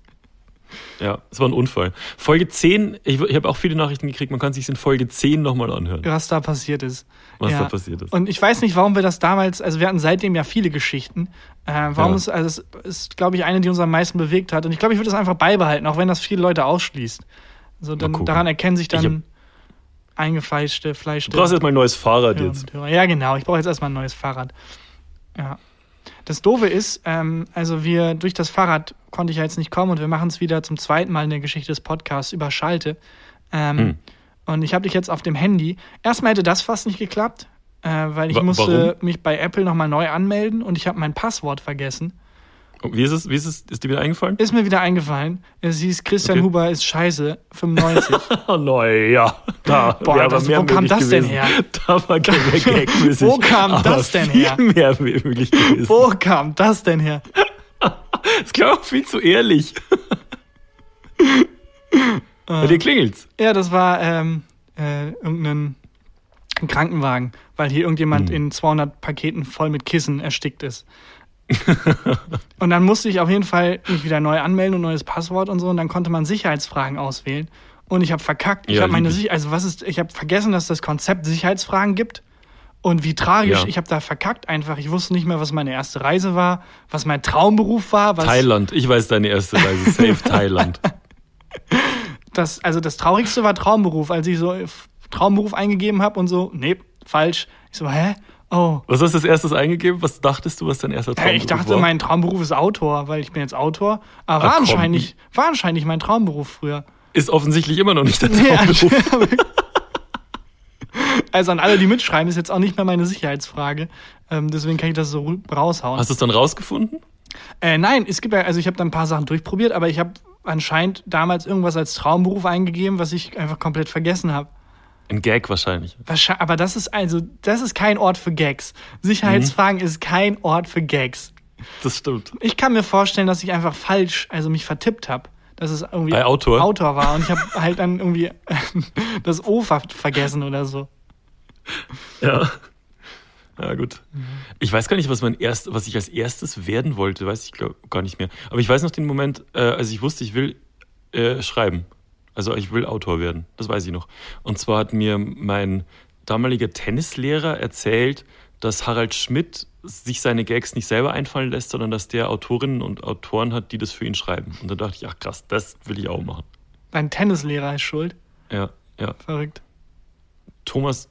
Ja, es war ein Unfall. Folge 10, ich, ich habe auch viele Nachrichten gekriegt, man kann sich in Folge 10 nochmal anhören,
Was da passiert ist.
was
Ja.
da passiert ist.
Und ich weiß nicht, warum wir das damals, also wir hatten seitdem ja viele Geschichten. Äh, warum
Ja.
es, also es ist, glaube ich, eine, die uns am meisten bewegt hat. Und ich glaube, ich würde das einfach beibehalten, auch wenn das viele Leute ausschließt. So, dann, daran erkennen sich dann eingefleischte Fleisch.
du brauchst jetzt mal ein neues Fahrrad jetzt.
Ja, genau. Ich brauche jetzt erstmal ein neues Fahrrad. Ja. Das Doofe ist, ähm, also wir, durch das Fahrrad konnte ich ja jetzt nicht kommen und wir machen es wieder zum zweiten Mal in der Geschichte des Podcasts über Schalte. Ähm,
Hm.
Und ich habe dich jetzt auf dem Handy. Erstmal hätte das fast nicht geklappt, äh, weil ich
Wa-
musste
warum?
mich bei Apple nochmal neu anmelden und ich habe mein Passwort vergessen.
Und Wie ist es? Wie ist es? Ist dir wieder eingefallen?
Ist mir wieder eingefallen. Es hieß, Christian
Okay.
Huber ist scheiße, 95.
Oh, neu, ja. Da
Boah,
wäre
das- wo kam das denn
gewesen.
her?
Da war kein Gag
Wo kam das denn her?
Viel mehr möglich gewesen.
Wo kam das denn her?
Das klang auch viel zu ehrlich. Bei dir klingelt's.
Ja, das war ähm, äh, irgendein ein Krankenwagen, weil hier irgendjemand
Hm.
in 200 Paketen voll mit Kissen erstickt ist. und dann musste ich auf jeden Fall mich wieder neu anmelden und neues Passwort und so und dann konnte man Sicherheitsfragen auswählen und ich habe verkackt. Ich
Ja,
habe meine
lieb ich.
Sicher also was ist ich habe vergessen, dass das Konzept Sicherheitsfragen gibt. Und wie tragisch,
Ja.
ich habe da verkackt einfach. Ich wusste nicht mehr, was meine erste Reise war, was mein Traumberuf war,
Thailand. Ich weiß deine erste Reise. Safe Thailand.
das, also das Traurigste war Traumberuf, als ich so F- Traumberuf eingegeben habe und so, nee, falsch. Ich so, hä? Oh.
Was hast du als erstes eingegeben? Was dachtest du, was dein erster
Äh, ich dachte,
war?
mein Traumberuf ist Autor, weil ich bin jetzt Autor. Aber
Ah,
war,
komm.
anscheinend, war anscheinend mein Traumberuf früher.
Ist offensichtlich immer noch nicht dein Traumberuf.
also an alle, die mitschreiben, ist jetzt auch nicht mehr meine Sicherheitsfrage. Ähm, deswegen kann ich das so raushauen.
Hast du es dann rausgefunden?
Äh, nein, es gibt ja, also ich habe da ein paar Sachen durchprobiert, aber ich habe anscheinend damals irgendwas als Traumberuf eingegeben, was ich einfach komplett vergessen habe.
Ein Gag wahrscheinlich.
Wahrscheinlich, aber das ist also, das ist kein Ort für Gags. Sicherheitsfragen
Mhm.
ist kein Ort für Gags.
Das stimmt.
Ich kann mir vorstellen, dass ich einfach falsch, also mich vertippt habe. Dass es irgendwie
Bei Autor?
Autor war und ich habe halt dann irgendwie das O ver vergessen oder so.
Ja. Ja, gut.
Mhm.
Ich weiß gar nicht, was, mein erst, was ich als erstes werden wollte, weiß ich glaub, gar nicht mehr. Aber ich weiß noch den Moment, äh, als ich wusste, ich will äh, schreiben. Also ich will Autor werden. Das weiß ich noch. Und zwar hat mir mein damaliger Tennislehrer erzählt, dass Harald Schmidt sich seine Gags nicht selber einfallen lässt, sondern dass der Autorinnen und Autoren hat, die das für ihn schreiben. Und da dachte ich, ach krass, das will ich auch machen.
Dein Tennislehrer ist schuld.
Ja, ja.
Verrückt.
Thomas,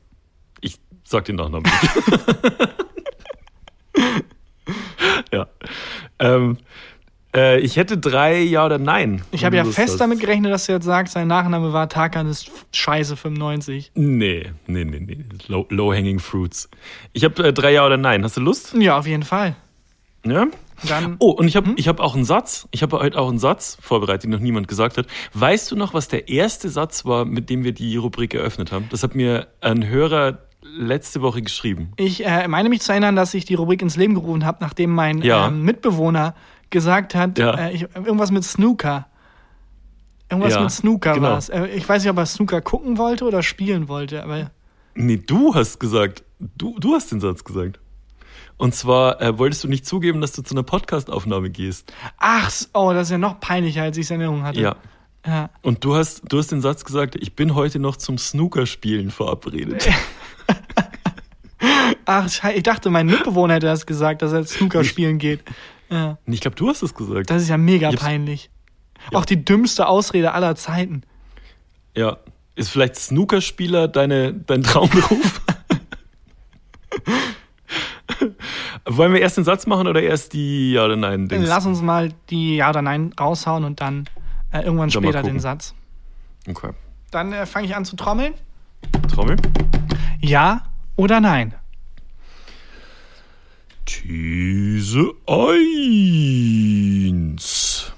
ich sag den Nachnamen nicht. ja. Ähm, äh, ich hätte drei Ja oder Nein.
Ich habe ja fest
hast.
damit gerechnet, dass du jetzt sagst, sein Nachname war Tarkan ist scheiße 95.
Nee, nee, nee, nee. Low, Low-hanging fruits. Ich habe äh, drei Ja oder Nein. Hast du Lust?
Ja, auf jeden Fall.
Ja.
Dann
Oh, und ich habe ich hab auch einen Satz. Ich habe heute auch einen Satz vorbereitet, den noch niemand gesagt hat. Weißt du noch, was der erste Satz war, mit dem wir die Rubrik eröffnet haben? Das hat mir ein Hörer letzte Woche geschrieben.
Ich äh, meine mich zu erinnern, dass ich die Rubrik ins Leben gerufen habe, nachdem mein
Ja.
ähm, Mitbewohner gesagt hat,
Ja.
äh, ich, irgendwas mit Snooker. Irgendwas
Ja,
mit Snooker
genau.
war es. Äh, ich weiß nicht, ob er Snooker gucken wollte oder spielen wollte, aber
Nee, du hast gesagt. Du, du hast den Satz gesagt. Und zwar äh, wolltest du nicht zugeben, dass du zu einer Podcastaufnahme gehst.
ach, oh, das ist ja noch peinlicher, als ich es in Erinnerung hatte.
Ja.
ja.
Und du hast, du hast den Satz gesagt, ich bin heute noch zum Snookerspielen verabredet.
Ach, ich dachte, mein Mitbewohner hätte das gesagt, dass er Snooker spielen geht. Ja.
Und ich glaube, du hast es gesagt.
Das ist ja mega peinlich. Auch die dümmste Ausrede aller Zeiten.
Ja. Ist vielleicht Snookerspieler deine, dein Traumberuf? Wollen wir erst den Satz machen oder erst die Ja oder Nein? Dings?
Lass uns mal die Ja oder Nein raushauen und dann äh, irgendwann
Dann
später den Satz.
Okay.
Dann äh, fange ich an zu trommeln.
Trommel.
Ja oder nein?
These 1.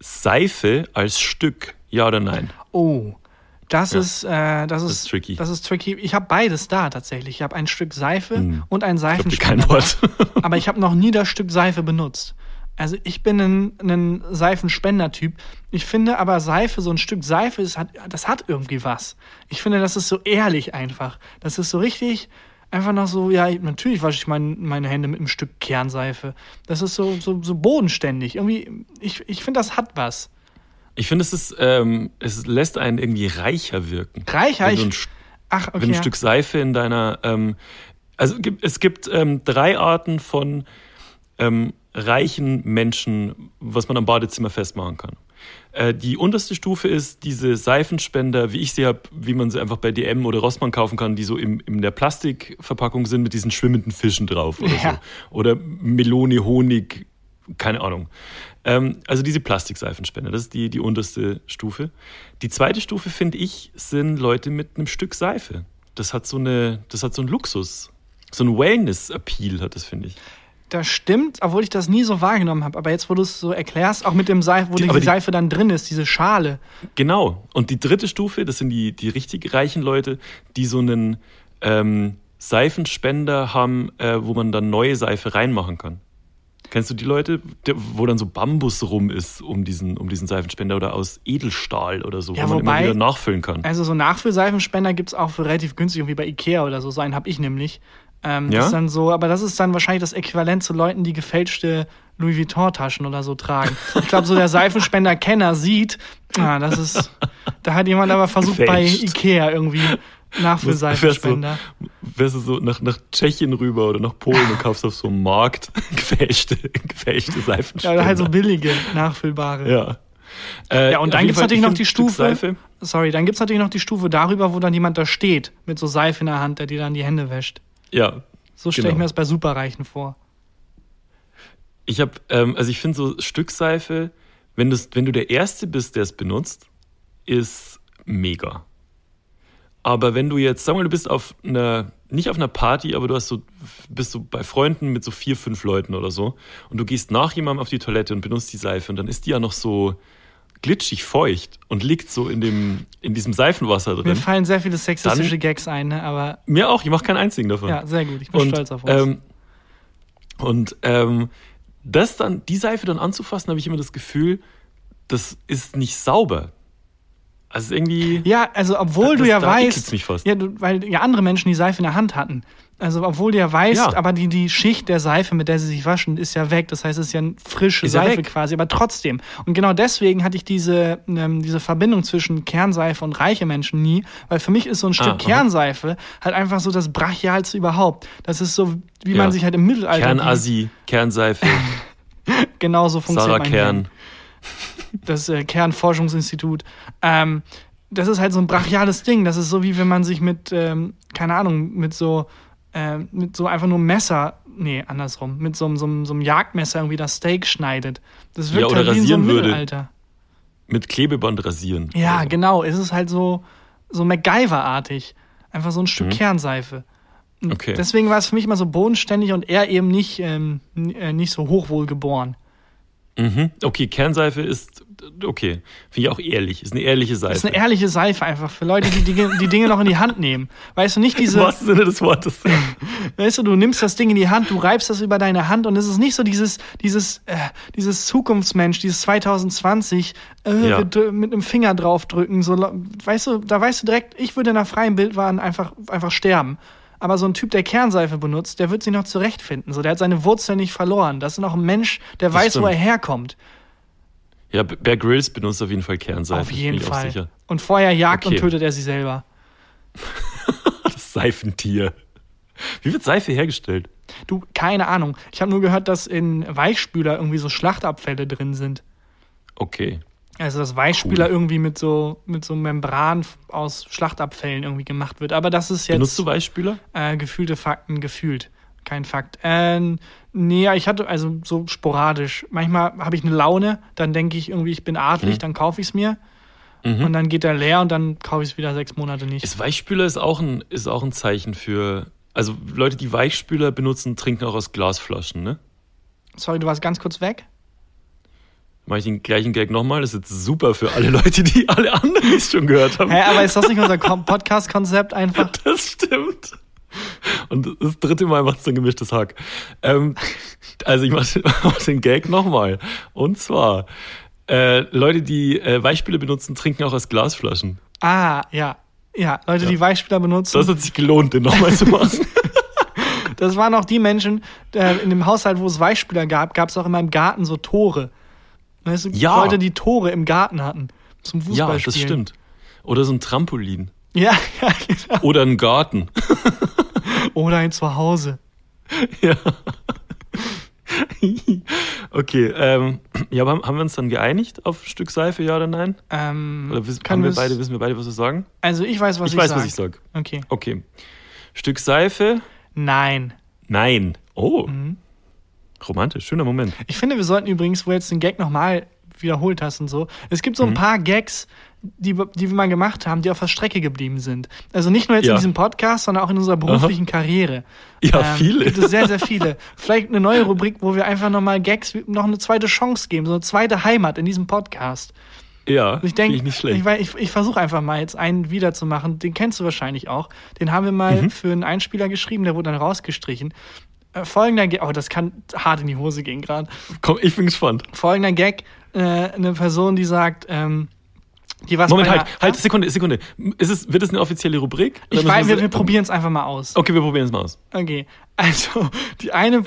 Seife als Stück, ja oder nein?
Oh, das
Ja.
ist äh, das ist
ist tricky.
Das ist tricky. Ich habe beides da tatsächlich. Ich habe ein Stück Seife
Hm.
und ein Seifenspender.
kein Wort.
Aber ich habe noch nie das Stück Seife benutzt. Also ich bin ein, ein Seifenspender-Typ. Ich finde aber Seife, so ein Stück Seife, ist, hat, das hat irgendwie was. Ich finde, das ist so ehrlich einfach. Das ist so richtig, einfach noch so, ja, natürlich wasche ich mein, meine Hände mit einem Stück Kernseife. Das ist so, so, so bodenständig. Irgendwie, ich, ich finde, das hat was.
Ich finde, es ist, ähm, es lässt einen irgendwie reicher wirken.
Reicher?
Wenn ein,
ach, okay.
wenn ein
ja.
Stück Seife in deiner, ähm, also es gibt- es gibt ähm, drei Arten von ähm, reichen Menschen, was man am Badezimmer festmachen kann. Äh, die unterste Stufe ist diese Seifenspender, wie ich sie habe, wie man sie einfach bei DM oder Rossmann kaufen kann, die so im, in der Plastikverpackung sind mit diesen schwimmenden Fischen drauf oder
Ja.
so. Oder Melone, Honig, keine Ahnung. Ähm, also diese Plastikseifenspender, das ist die, die unterste Stufe. Die zweite Stufe, finde ich, sind Leute mit einem Stück Seife. Das hat so eine, das hat so einen Luxus. So ein Wellness-Appeal hat das, finde ich.
Das stimmt, obwohl ich das nie so wahrgenommen habe. Aber jetzt, wo du es so erklärst, auch mit dem Seife, wo die,
aber die-
Seife dann drin ist, diese Schale.
Genau. Und die dritte Stufe, das sind die, die richtig reichen Leute, die so einen ähm, Seifenspender haben, äh, wo man dann neue Seife reinmachen kann. Kennst du die Leute, wo dann so Bambus rum ist um diesen, um diesen Seifenspender oder aus Edelstahl oder so,
Ja,
wo man
wobei-
immer wieder nachfüllen kann?
Also so Nachfüllseifenspender gibt es auch für relativ günstig, irgendwie bei Ikea oder so. So einen habe ich nämlich. Ähm,
Ja?
Das ist dann so, aber das ist dann wahrscheinlich das Äquivalent zu Leuten, die gefälschte Louis Vuitton-Taschen oder so tragen. Ich glaube, so der Seifenspender-Kenner sieht, ah, das ist, da hat jemand aber versucht,
Gefälscht.
bei Ikea irgendwie Nachfüllseifenspender.
Wärst du so nach, nach Tschechien rüber oder nach Polen und kaufst auf so einem Markt gefälschte, gefälschte
Ja,
Seifenspender.
oder halt so billige, nachfüllbare.
Ja. Äh,
Ja, und dann gibt es natürlich
ich
noch die Stufe. Sorry, dann gibt es natürlich noch die Stufe darüber, wo dann jemand da steht, mit so Seife in der Hand, der dir dann die Hände wäscht.
Ja,
So stelle ich
Genau.
mir das bei Superreichen vor.
Ich habe, ähm, also ich finde so Stückseife, wenn, das, wenn du der Erste bist, der es benutzt, ist mega. Aber wenn du jetzt, sag mal, du bist auf einer, nicht auf einer Party, aber du hast so, bist so bei Freunden mit so vier, fünf Leuten oder so und du gehst nach jemandem auf die Toilette und benutzt die Seife und dann ist die ja noch so glitschig feucht und liegt so in, dem, in diesem Seifenwasser
Mir
drin.
fallen sehr viele sexistische
Dann-
Gags ein, ne? aber
Mir auch, ich mache keinen einzigen davon.
ja, sehr gut. Ich bin
und,
stolz auf uns.
Ähm, und ähm, das dann, die Seife dann anzufassen, habe ich immer das Gefühl, das ist nicht sauber. Also irgendwie.
ja, also obwohl
das-
du ja weißt,
mich fast.
ja, du, weil ja andere Menschen die Seife in der Hand hatten. Also obwohl du ja weißt,
Ja.
aber die, die Schicht der Seife, mit der sie sich waschen, ist ja weg. Das heißt, es ist ja eine frische
Ist ja
Seife
weg.
quasi, aber trotzdem. Und genau deswegen hatte ich diese, ähm, diese Verbindung zwischen Kernseife und reiche Menschen nie, weil für mich ist so ein Stück
Ah.
Kernseife halt einfach so das Brachialste überhaupt. Das ist so, wie
Ja.
man sich halt im Mittelalter
Kernassi, Kernseife,
genauso funktioniert
Sarah. Kern.
Das äh, Kernforschungsinstitut. Ähm, das ist halt so ein brachiales Ding. Das ist so wie wenn man sich mit, ähm, keine Ahnung, mit so, ähm, mit so einfach nur Messer, nee, andersrum, mit so, einem- so, so einem Jagdmesser irgendwie das Steak schneidet. Das wirkt
Ja, oder
halt wie in so einem
rasieren würde. Mit Klebeband rasieren.
Ja,
Also,
genau. Es ist halt so, so MacGyver-artig. Einfach so ein Stück
Mhm.
Kernseife.
Okay.
Deswegen war es für mich immer so bodenständig und er eben nicht, ähm, äh, nicht so hochwohl geboren.
Mhm. Okay, Kernseife ist, okay, finde ich auch ehrlich. Ist eine ehrliche Seife.
Ist eine ehrliche Seife einfach für Leute, die die, die Dinge noch in die Hand nehmen. Weißt du, nicht
Im
diese,
wahrsten Sinne des Wortes.
weißt du, du nimmst das Ding in die Hand, du reibst das über deine Hand und es ist nicht so dieses, dieses, äh, dieses Zukunftsmensch, dieses 2020, äh,
Ja.
dr- mit einem Finger draufdrücken, so, weißt du, da weißt du direkt, ich würde in einer freien Bildwahn einfach, einfach sterben. Aber so ein Typ, der Kernseife benutzt, der wird sich noch zurechtfinden. So, der hat seine Wurzeln nicht verloren. Das ist noch ein Mensch, der weiß, wo
stimmt.
er herkommt.
Ja, Bear Grylls benutzt auf jeden Fall Kernseife.
Auf jeden Fall. Und vorher jagt und
Okay.
tötet er sie selber.
Das Seifentier. Wie wird Seife hergestellt?
Du, keine Ahnung. Ich habe nur gehört, dass in Weichspüler irgendwie so Schlachtabfälle drin sind.
Okay.
Also dass Weichspüler
Cool.
irgendwie mit so mit so Membran aus Schlachtabfällen irgendwie gemacht wird. Aber das ist
Benutzt
jetzt
du Weichspüler?
äh, gefühlte Fakten gefühlt. Kein Fakt. Äh, nee, ich hatte also so sporadisch. Manchmal habe ich eine Laune, dann denke ich irgendwie, ich bin adlig, dann kaufe ich es mir. Und dann geht er leer und dann kaufe ich es wieder sechs Monate nicht.
Ist Weichspüler ist auch ein, ist auch ein Zeichen für. Also Leute, die Weichspüler benutzen, trinken auch aus Glasflaschen, ne?
Sorry, du warst ganz kurz weg.
Mache ich den gleichen Gag nochmal? Das ist jetzt super für alle Leute, die alle anderen es schon gehört haben.
Hä, aber ist das nicht unser Podcast-Konzept einfach?
Das stimmt. Und das dritte Mal macht es ein gemischtes Hack. Ähm, also ich mache mach den Gag nochmal. Und zwar, äh, Leute, die äh, Weichspüler benutzen, trinken auch aus Glasflaschen.
Ah, ja. Ja, Leute, die Weichspüler benutzen.
Das hat sich gelohnt, den nochmal zu machen.
Das waren auch die Menschen, äh, in dem Haushalt, wo es Weichspüler gab, gab es auch immer im Garten so Tore. Weißt du,
Ja.
Leute, die Tore im Garten hatten. Zum
ja,
Fußballspielen.
das stimmt. Oder so ein Trampolin.
Ja, ja, genau.
Oder ein Garten.
Oder ein Zuhause.
Ja. okay, ähm, ja, aber haben- wir uns dann geeinigt auf Stück Seife, ja oder nein?
Ähm,
Oder wissen,
können
wir beide, wissen wir beide, was wir sagen?
Also ich weiß, was
ich
ich,
weiß,
sag.
was ich sag.
Okay.
Okay. Stück Seife?
Nein.
Nein. Oh.
Mhm.
Romantisch, schöner Moment.
Ich finde, wir sollten übrigens, wo jetzt den Gag nochmal wiederholt hast und so, es gibt so ein paar Gags, die, die wir mal gemacht haben, die auf der Strecke geblieben sind. Also nicht nur jetzt
Ja.
in diesem Podcast, sondern auch in unserer beruflichen Karriere.
Ja,
Ähm,
viele.
Gibt es sehr, sehr viele. Vielleicht eine neue Rubrik, wo wir einfach nochmal Gags noch eine zweite Chance geben, so eine zweite Heimat in diesem Podcast.
Ja,
Und ich denke,
ich nicht schlecht.
ich, ich, ich versuche einfach mal jetzt einen wiederzumachen. Den kennst du wahrscheinlich auch. Den haben wir mal
Mhm.
für einen Einspieler geschrieben, der wurde dann rausgestrichen. Äh, folgender Gag, oh, das kann hart in die Hose gehen gerade.
Komm, ich bin gespannt.
Folgender Gag, äh, eine Person, die sagt, ähm, die was
Moment, halt, halt, Sekunde, Sekunde. Ist es, wird es eine offizielle Rubrik?
Ich weiß,
wir,
wir- probieren es einfach mal aus.
Okay, wir probieren es mal aus.
Okay, also die eine,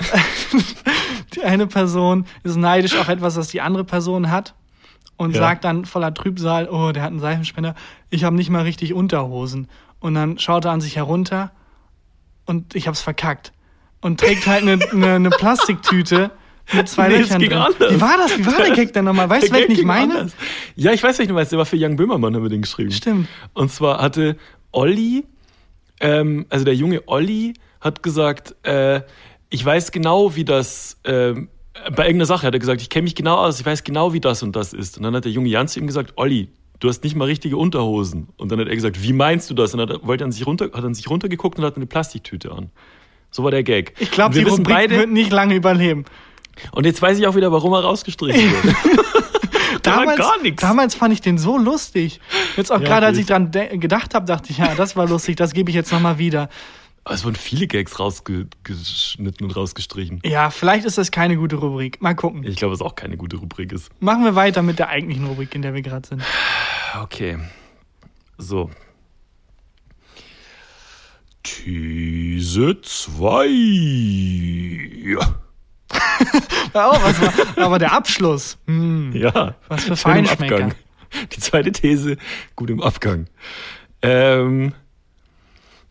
die eine Person ist neidisch auf etwas, das die andere Person hat und
Ja.
sagt dann voller Trübsal, oh, der hat einen Seifenspender, ich habe nicht mal richtig Unterhosen. Und dann schaut er an sich herunter und ich hab's verkackt. Und trägt halt eine, eine, eine Plastiktüte mit zwei
Nee,
Löchern
ging
drin.
anders.
Wie war das? Wie war der Gag denn nochmal? Weißt du,
Gag
ich
ging
meine?
anders. Ja, ich weiß, welchen du meinst. Der war für Jan Böhmermann, haben wir den geschrieben.
Stimmt.
Und zwar hatte Olli, ähm, also der junge Olli, hat gesagt, äh, ich weiß genau, wie das, ähm, bei irgendeiner Sache hat er gesagt, ich kenne mich genau aus, ich weiß genau, wie das und das ist. Und dann hat der junge Jan zu ihm gesagt, Olli, du hast nicht mal richtige Unterhosen. Und dann hat er gesagt, wie meinst du das? Und dann hat er, wollte an sich runter, hat an sich runtergeguckt und hat eine Plastiktüte an. So war der Gag.
Ich glaube, die Rubrik
beide,
wird nicht lange überleben.
und jetzt weiß ich auch wieder, warum er rausgestrichen war
damals,
gar nichts.
damals fand ich den so lustig. Jetzt auch
Ja,
gerade, als
ich-
dran gedacht habe, dachte ich, ja, das war lustig, das gebe ich jetzt nochmal wieder.
Aber es wurden viele Gags rausgeschnitten und rausgestrichen.
Ja, vielleicht ist das keine gute Rubrik. Mal gucken.
Ich glaube, es auch keine gute Rubrik ist.
Machen wir weiter mit der eigentlichen Rubrik, in der wir gerade sind.
Okay. So. These 2.
Oh, was war, aber der Abschluss. Hm.
Ja.
Was für Feinschmecker.
Abgang. Die zweite These, gut im Abgang. Ähm,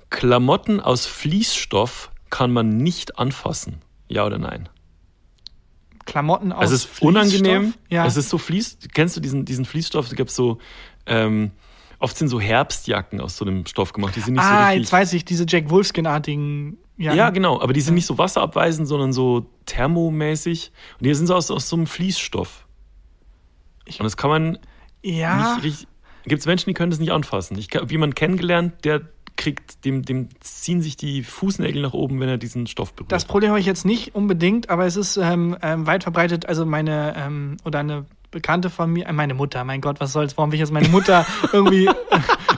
Klamotten aus Fließstoff kann man nicht anfassen. Ja oder nein?
Klamotten aus
Also es ist
Fließstoff?
unangenehm.
Ja.
Es ist so Fließ. Kennst du diesen, diesen Fließstoff? Es gibt so, ähm, oft sind so Herbstjacken aus so einem Stoff gemacht. Die sind nicht so
ah,
richtig.
jetzt weiß ich, diese Jack Wolfskin-artigen. Ja,
Ja, genau, aber die sind nicht so wasserabweisend, sondern so thermomäßig. Und die sind so aus, aus so einem Fließstoff. Und das kann man
ja.
nicht richtig. Gibt es Menschen, die können das nicht anfassen. Ich habe jemanden kennengelernt, der kriegt, dem, dem ziehen sich die Fußnägel nach oben, wenn er diesen Stoff berührt.
Das Problem habe ich jetzt nicht unbedingt, aber es ist ähm, ähm, weit verbreitet. Also meine ähm, oder eine Bekannte von mir, äh, meine Mutter, mein Gott, was soll's? Warum will ich jetzt meine Mutter irgendwie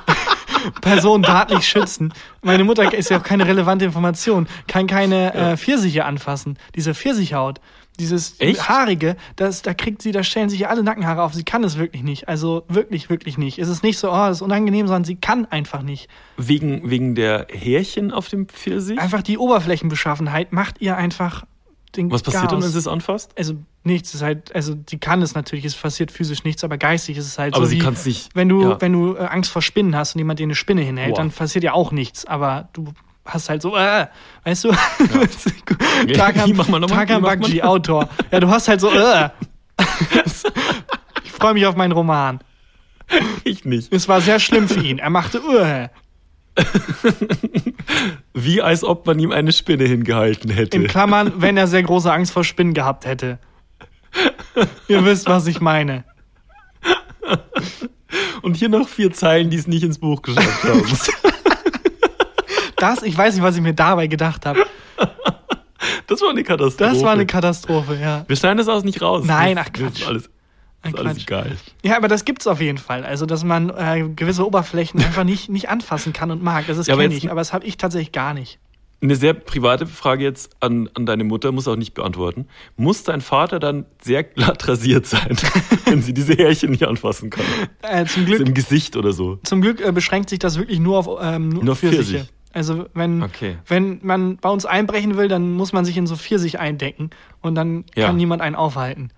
personendatlich schützen? Meine Mutter ist ja auch keine relevante Information, kann keine äh, Pfirsiche anfassen. Diese Pfirsichhaut, dieses
Echt?
haarige, das, da kriegt sie, da stellen sich alle Nackenhaare auf. Sie kann es wirklich nicht. Also wirklich, wirklich nicht. Es ist nicht so, oh, das ist unangenehm, sondern sie kann einfach nicht.
wegen, wegen der Härchen auf dem Pfirsich?
Einfach die Oberflächenbeschaffenheit macht ihr einfach den
Was passiert dann, wenn sie es anfasst?
also nichts ist halt, also sie kann es natürlich, es passiert physisch nichts, aber geistig ist es halt
Aber
so
sie
wie,
kann's nicht-
wenn du,
ja.
wenn du äh, Angst vor Spinnen hast und jemand dir eine Spinne hinhält,
Boah.
dann passiert ja auch nichts, aber du hast halt so, äh, weißt du? Tarkan,
nochmal?
Tarkan Autor. Ja, du hast halt so, äh. ich freue mich auf meinen Roman.
Ich nicht.
Es war sehr schlimm für ihn. Er machte, äh.
Wie als ob man ihm eine Spinne hingehalten hätte.
In Klammern, wenn er sehr große Angst vor Spinnen gehabt hätte. Ihr wisst, was ich meine.
Und hier noch vier Zeilen, die es nicht ins Buch geschafft haben.
Das, ich weiß nicht, was ich mir dabei gedacht habe.
Das war eine Katastrophe.
Das war eine Katastrophe, ja.
Wir schneiden das aus nicht raus.
Nein, ach,
Das
Quatsch.
ist das ist alles egal.
Ja, aber das gibt's auf jeden Fall. Also, dass man äh, gewisse Oberflächen einfach nicht, nicht anfassen kann und mag. Das ist
Ja,
kenne ich, aber das habe ich tatsächlich gar nicht.
Eine sehr private Frage jetzt an, an deine Mutter, muss auch nicht beantworten. Muss dein Vater dann sehr glatt rasiert sein, wenn sie diese Härchen nicht anfassen kann?
Äh, zum Glück,
im Gesicht oder so.
zum Glück äh, beschränkt sich das wirklich nur auf ähm, nur
Nur
auf Pfirsiche.
Pfirsich.
Also wenn,
Okay.
wenn man bei uns einbrechen will, dann muss man sich in so Pfirsich eindecken und dann
Ja.
kann niemand einen aufhalten.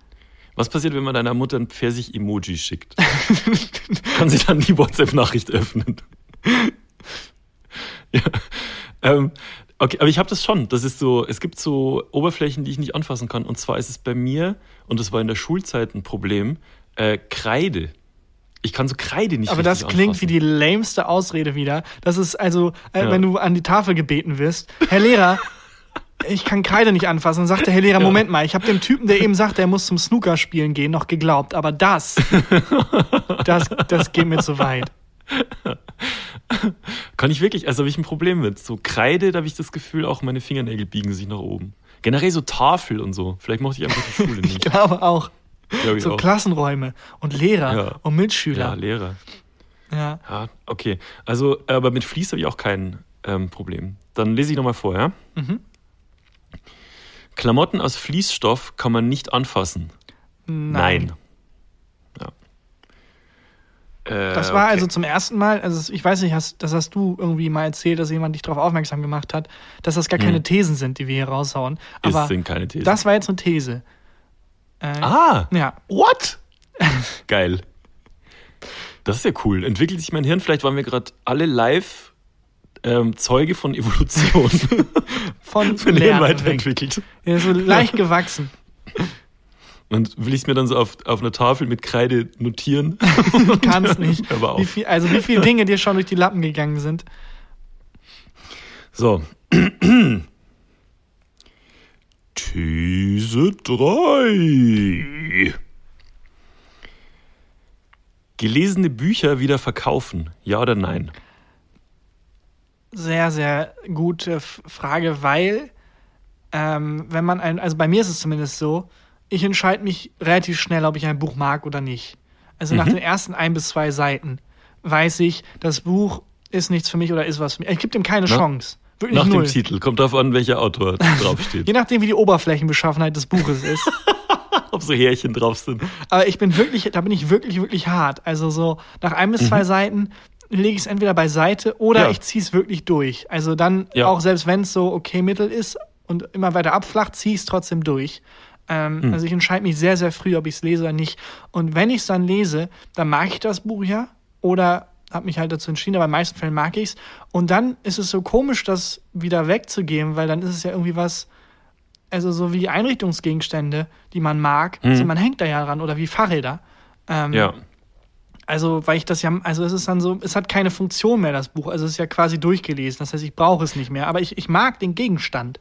Was passiert, wenn man deiner Mutter ein Pfirsich-Emoji schickt? kann sie dann die WhatsApp-Nachricht öffnen? ja. Ähm, okay, aber ich habe das schon. Das ist so, es gibt so Oberflächen, die ich nicht anfassen kann. Und zwar ist es bei mir, und das war in der Schulzeit ein Problem, äh, Kreide. Ich kann so Kreide nicht
Aber das klingt
anfassen.
wie die lämste Ausrede wieder. Das ist also, äh,
Ja.
wenn du an die Tafel gebeten wirst. Herr Lehrer, ich kann Kreide nicht anfassen. Dann sagt der Herr Lehrer, Moment mal, ich habe dem Typen, der eben sagt, er muss zum Snooker spielen gehen, noch geglaubt. Aber das, das, das geht mir zu weit.
Kann ich wirklich, also habe ich ein Problem mit. So Kreide, da habe ich das Gefühl, auch meine Fingernägel biegen sich nach oben. Generell so Tafel und so. Vielleicht mochte ich einfach die Schule
Ich
nicht.
glaube auch.
Glaub ich
So
auch.
Klassenräume und Lehrer
Ja.
und
Ja,
Mitschüler.
Lehrer.
Ja.
Ja, okay. Also, aber mit Fließ habe ich auch kein ähm, Problem. Dann lese ich nochmal vor, ja?
Mhm.
Klamotten aus Fließstoff kann man nicht anfassen.
Nein.
Ja. Äh,
Das war
okay.
also zum ersten Mal, also ich weiß nicht, hast, das hast du irgendwie mal erzählt, dass jemand dich darauf aufmerksam gemacht hat, dass das gar keine
Hm.
Thesen sind, die wir hier raushauen.
Es
Aber
sind keine Thesen.
das war jetzt eine These. Äh,
ah!
Ja.
What? Geil. Das ist ja cool. Entwickelt sich mein Hirn. Vielleicht waren wir gerade alle live ähm, Zeuge von Evolution.
Von Lernen weg.
weiterentwickelt.
Ja, so leicht gewachsen.
Und will ich es mir dann so auf, auf einer Tafel mit Kreide notieren?
Kannst nicht.
Aber auch.
Wie viel, also wie viele Dinge dir schon durch die Lappen gegangen sind.
So. These 3. Gelesene Bücher wieder verkaufen, ja oder nein?
Sehr, sehr gute Frage, weil ähm, wenn man ein, also bei mir ist es zumindest so, ich entscheide mich relativ schnell, ob ich ein Buch mag oder nicht. Also nach
Mhm.
den ersten ein bis zwei Seiten weiß ich, das Buch ist nichts für mich oder ist was für mich. Ich gebe dem keine
Na,
Chance. Wirklich
Nach
null.
dem Titel. Kommt drauf an, welcher Autor draufsteht.
Je nachdem, wie die Oberflächenbeschaffenheit des Buches ist.
Ob so Härchen drauf sind.
Aber ich bin wirklich, da bin ich wirklich, wirklich hart. Also so nach ein bis zwei Seiten lege ich es entweder beiseite oder.
Ja.
ich ziehe es wirklich durch. Also dann
Ja.
auch selbst wenn es so okay Mittel ist und immer weiter abflacht, ziehe ich es trotzdem durch. Ähm,
Mhm.
Also ich entscheide mich sehr, sehr früh, ob ich es lese oder nicht. Und wenn ich es dann lese, dann mag ich das Buch ja oder habe mich halt dazu entschieden, aber in den meisten Fällen mag ich es. Und dann ist es so komisch, das wieder wegzugeben, weil dann ist es ja irgendwie was, also so wie Einrichtungsgegenstände, die man mag,
Mhm.
also man hängt da ja dran oder wie Fahrräder. Ähm,
Ja.
Also, weil ich das ja, also es ist dann so, es hat keine Funktion mehr, das Buch. Also es ist ja quasi durchgelesen. Das heißt, ich brauche es nicht mehr. Aber ich, ich mag den Gegenstand.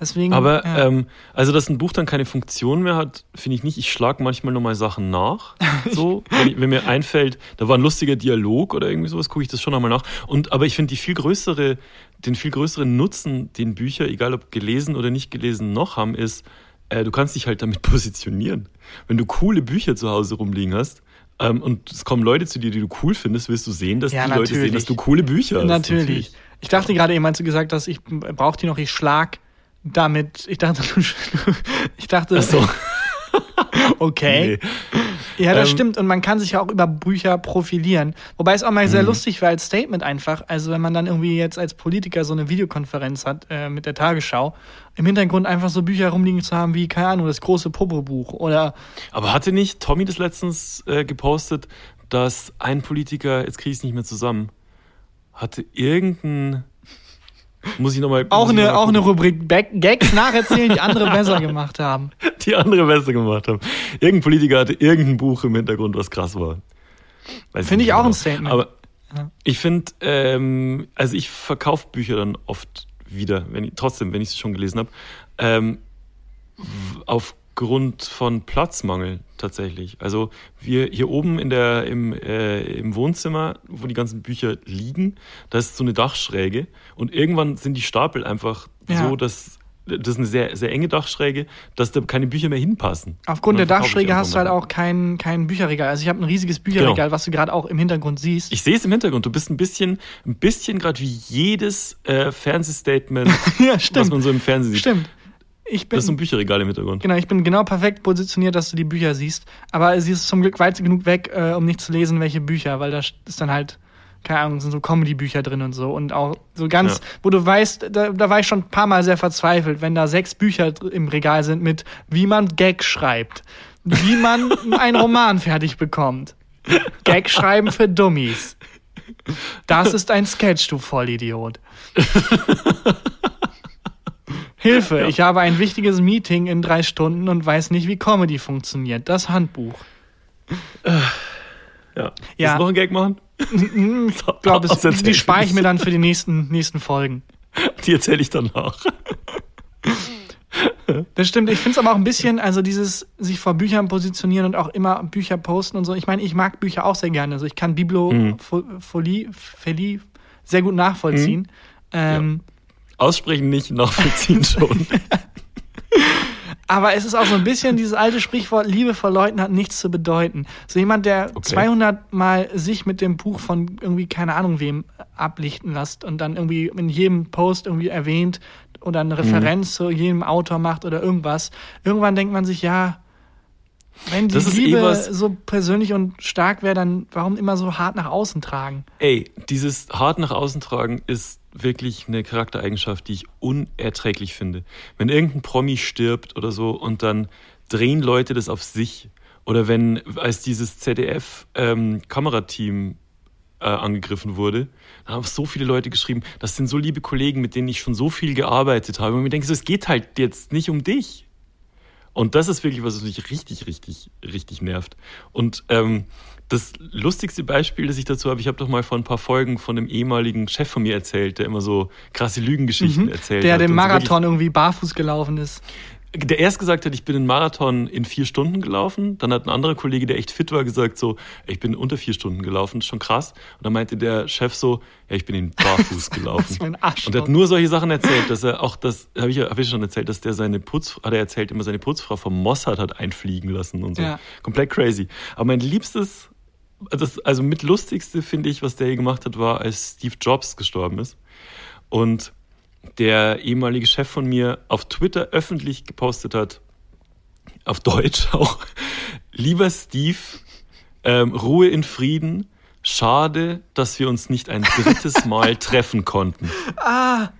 Deswegen.
Aber
ja.
ähm, also, dass ein Buch dann keine Funktion mehr hat, finde ich nicht. Ich schlage manchmal nochmal Sachen nach. So, wenn, ich, wenn mir einfällt, da war ein lustiger Dialog oder irgendwie sowas, gucke ich das schon nochmal nach. Und aber ich finde die viel größere, den viel größeren Nutzen, den Bücher, egal ob gelesen oder nicht gelesen, noch haben, ist, äh, du kannst dich halt damit positionieren. Wenn du coole Bücher zu Hause rumliegen hast. Ähm, und es kommen Leute zu dir, die du cool findest, wirst du sehen, dass
Ja,
die Leute sehen,
natürlich.
dass du coole Bücher hast.
natürlich. Ich dachte gerade eben, als du gesagt hast, ich brauche die noch, ich schlag damit. Ich dachte, du, ich dachte,
Ach so.
okay.
Nee.
Ja, das
Ähm,
stimmt. Und man kann sich ja auch über Bücher profilieren. Wobei es auch mal sehr
Mhm.
lustig war als Statement einfach. Also wenn man dann irgendwie jetzt als Politiker so eine Videokonferenz hat äh, mit der Tagesschau, im Hintergrund einfach so Bücher rumliegen zu haben wie, keine Ahnung, das große Popo-Buch oder
Aber hatte nicht Tommy das letztens äh, gepostet, dass ein Politiker, jetzt kriege ich es nicht mehr zusammen, hatte irgendein. Muss ich nochmal.
auch eine, auch eine Rubrik Back Gags nacherzählen, die andere besser gemacht haben.
Die andere besser gemacht haben. Irgendein Politiker hatte irgendein Buch im Hintergrund, was krass war. Weiß
Finde ich
nicht
auch
genau.
ein Statement.
Aber
Ja.
ich finde, ähm, also ich verkaufe Bücher dann oft wieder, wenn ich, trotzdem, wenn ich sie schon gelesen habe, ähm, w- aufgrund von Platzmangel tatsächlich. Also wir hier oben in der, im, äh, im Wohnzimmer, wo die ganzen Bücher liegen, da ist so eine Dachschräge und irgendwann sind die Stapel einfach
Ja.
so, dass das ist eine sehr, sehr enge Dachschräge, dass da keine Bücher mehr hinpassen.
Aufgrund der Dachschräge hast du halt auch kein, kein Bücherregal. Also ich habe ein riesiges Bücherregal,
Genau.
was du gerade auch im Hintergrund siehst.
Ich sehe es im Hintergrund. Du bist ein bisschen, ein bisschen gerade wie jedes äh, Fernsehstatement,
ja,
was man so im Fernsehen sieht.
Stimmt. Ich bin,
Das ist ein Bücherregal im Hintergrund.
genau, ich bin genau perfekt positioniert, dass du die Bücher siehst. Aber sie ist zum Glück weit genug weg, äh, um nicht zu lesen, welche Bücher, weil da ist dann halt, keine Ahnung, sind so Comedy-Bücher drin und so. Und auch so ganz,
Ja.
wo du weißt, da, da war ich schon ein paar Mal sehr verzweifelt, wenn da sechs Bücher im Regal sind mit, wie man Gag schreibt, wie man einen Roman fertig bekommt. Gag schreiben für Dummies. Das ist ein Sketch, du Vollidiot. Hilfe, ich habe ein wichtiges Meeting in drei Stunden und weiß nicht, wie Comedy funktioniert. Das Handbuch.
Ja.
Ja.
Willst du noch einen Gag machen?
Ich glaube, die spare ich mir dann für die nächsten, nächsten Folgen.
Die erzähle ich danach.
Das stimmt. Ich finde es aber auch ein bisschen, also dieses sich vor Büchern positionieren und auch immer Bücher posten und so. Ich meine, ich mag Bücher auch sehr gerne. Also ich kann Bibliophilie Philie sehr gut nachvollziehen. Ähm,
Aussprechen nicht, nachvollziehen schon.
Aber es ist auch so ein bisschen dieses alte Sprichwort, Liebe vor Leuten hat nichts zu bedeuten. So jemand, der
Okay.
200 Mal sich mit dem Buch von irgendwie keine Ahnung wem ablichten lässt und dann irgendwie in jedem Post irgendwie erwähnt oder eine Referenz
Mhm.
zu jedem Autor macht oder irgendwas. Irgendwann denkt man sich, ja, wenn die
eh
Liebe
was-
so persönlich und stark wäre, dann warum immer so hart nach außen tragen?
Ey, dieses hart nach außen tragen ist wirklich eine Charaktereigenschaft, die ich unerträglich finde. Wenn irgendein Promi stirbt oder so und dann drehen Leute das auf sich. Oder wenn, als dieses ZDF-Kamerateam äh, angegriffen wurde, dann haben so viele Leute geschrieben, das sind so liebe Kollegen, mit denen ich schon so viel gearbeitet habe. Und mir denke so, es geht halt jetzt nicht um dich. Und das ist wirklich was, was mich richtig, richtig, richtig nervt. Und ähm, das lustigste Beispiel, das ich dazu habe, ich habe doch mal vor ein paar Folgen von einem ehemaligen Chef von mir erzählt, der immer so krasse Lügengeschichten erzählt
Mhm. Der
hat.
den
und so
Marathon irgendwie barfuß gelaufen ist.
Der erst gesagt hat, ich bin den Marathon in vier Stunden gelaufen. Dann hat ein anderer Kollege, der echt fit war, gesagt so, ich bin unter vier Stunden gelaufen, ist schon krass. Und dann meinte der Chef so, ja, ich bin ihn barfuß gelaufen.
Was für ein Arschloch.
Und er hat nur solche Sachen erzählt, dass er auch das, habe ich, hab ich schon erzählt, dass der seine Putz, hat er erzählt, immer seine Putzfrau vom Mossad hat einfliegen lassen und so.
Ja.
Komplett crazy. Aber mein liebstes, das, also mit lustigste finde ich, was der hier gemacht hat, war, als Steve Jobs gestorben ist. Und der ehemalige Chef von mir auf Twitter öffentlich gepostet hat, auf Deutsch auch, lieber Steve, ähm, Ruhe in Frieden. Schade, dass wir uns nicht ein drittes Mal treffen konnten.
Ah,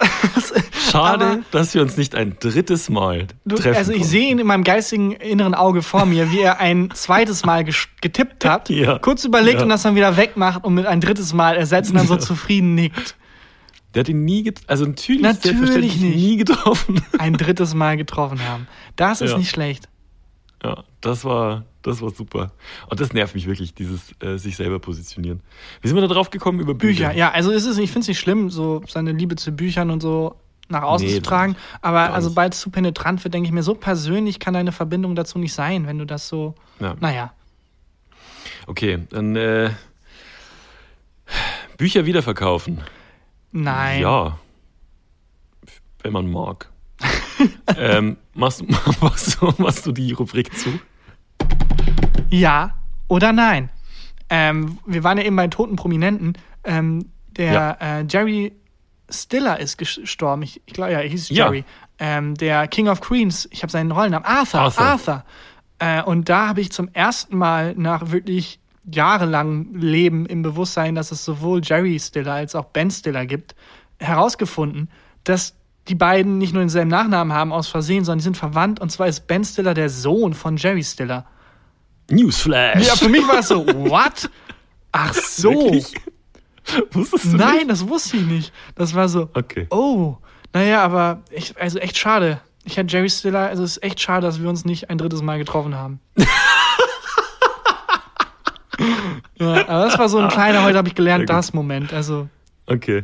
Schade,
Aber-
dass wir uns nicht ein drittes Mal
Du,
treffen
also ich
konnten.
sehe ihn in meinem geistigen inneren Auge vor mir, wie er ein zweites Mal getippt hat,
Ja.
kurz überlegt
Ja.
und das dann wieder wegmacht und mit ein drittes Mal ersetzt und dann so zufrieden nickt.
Der hat ihn nie get also natürlich,
Natürlich nicht.
nie getroffen.
Ein drittes Mal getroffen haben. Das ist
Ja.
nicht schlecht.
Ja, das war, das war super. Und das nervt mich wirklich, dieses äh, sich selber positionieren. Wie sind wir da drauf gekommen über Bücher?
Bücher, ja, also es ist, ich finde es nicht schlimm, so seine Liebe zu Büchern und so nach außen
Nee,
zu tragen. Aber also bald zu penetrant wird, denke ich mir, so persönlich kann deine Verbindung dazu nicht sein, wenn du das so,
Ja.
naja.
Okay, dann äh, Bücher wiederverkaufen.
Nein.
Ja. Wenn man mag. ähm, machst, machst, machst du die Rubrik zu?
Ja oder nein? Ähm, wir waren ja eben bei toten Prominenten. Ähm, der
Ja.
äh, Jerry Stiller ist gestorben. Ich, ich glaube, ja, er hieß
Ja.
Jerry. Ähm, der King of Queens, ich habe seinen Rollennamen, Arthur.
Arthur.
Arthur. Äh, und da habe ich zum ersten Mal nach wirklich jahrelangem Leben im Bewusstsein, dass es sowohl Jerry Stiller als auch Ben Stiller gibt, herausgefunden, dass die beiden nicht nur denselben Nachnamen haben aus Versehen, sondern die sind verwandt. Und zwar ist Ben Stiller der Sohn von Jerry Stiller.
Newsflash.
Ja, für mich war es so, what? Ach so.
Wusstest du
Nein,
nicht?
das wusste ich nicht. Das war so,
Okay.
oh, naja, aber ich, also echt schade. Ich hatte Jerry Stiller, also es ist echt schade, dass wir uns nicht ein drittes Mal getroffen haben. ja, aber das war so ein kleiner, heute habe ich gelernt, das Moment. Also,
Okay.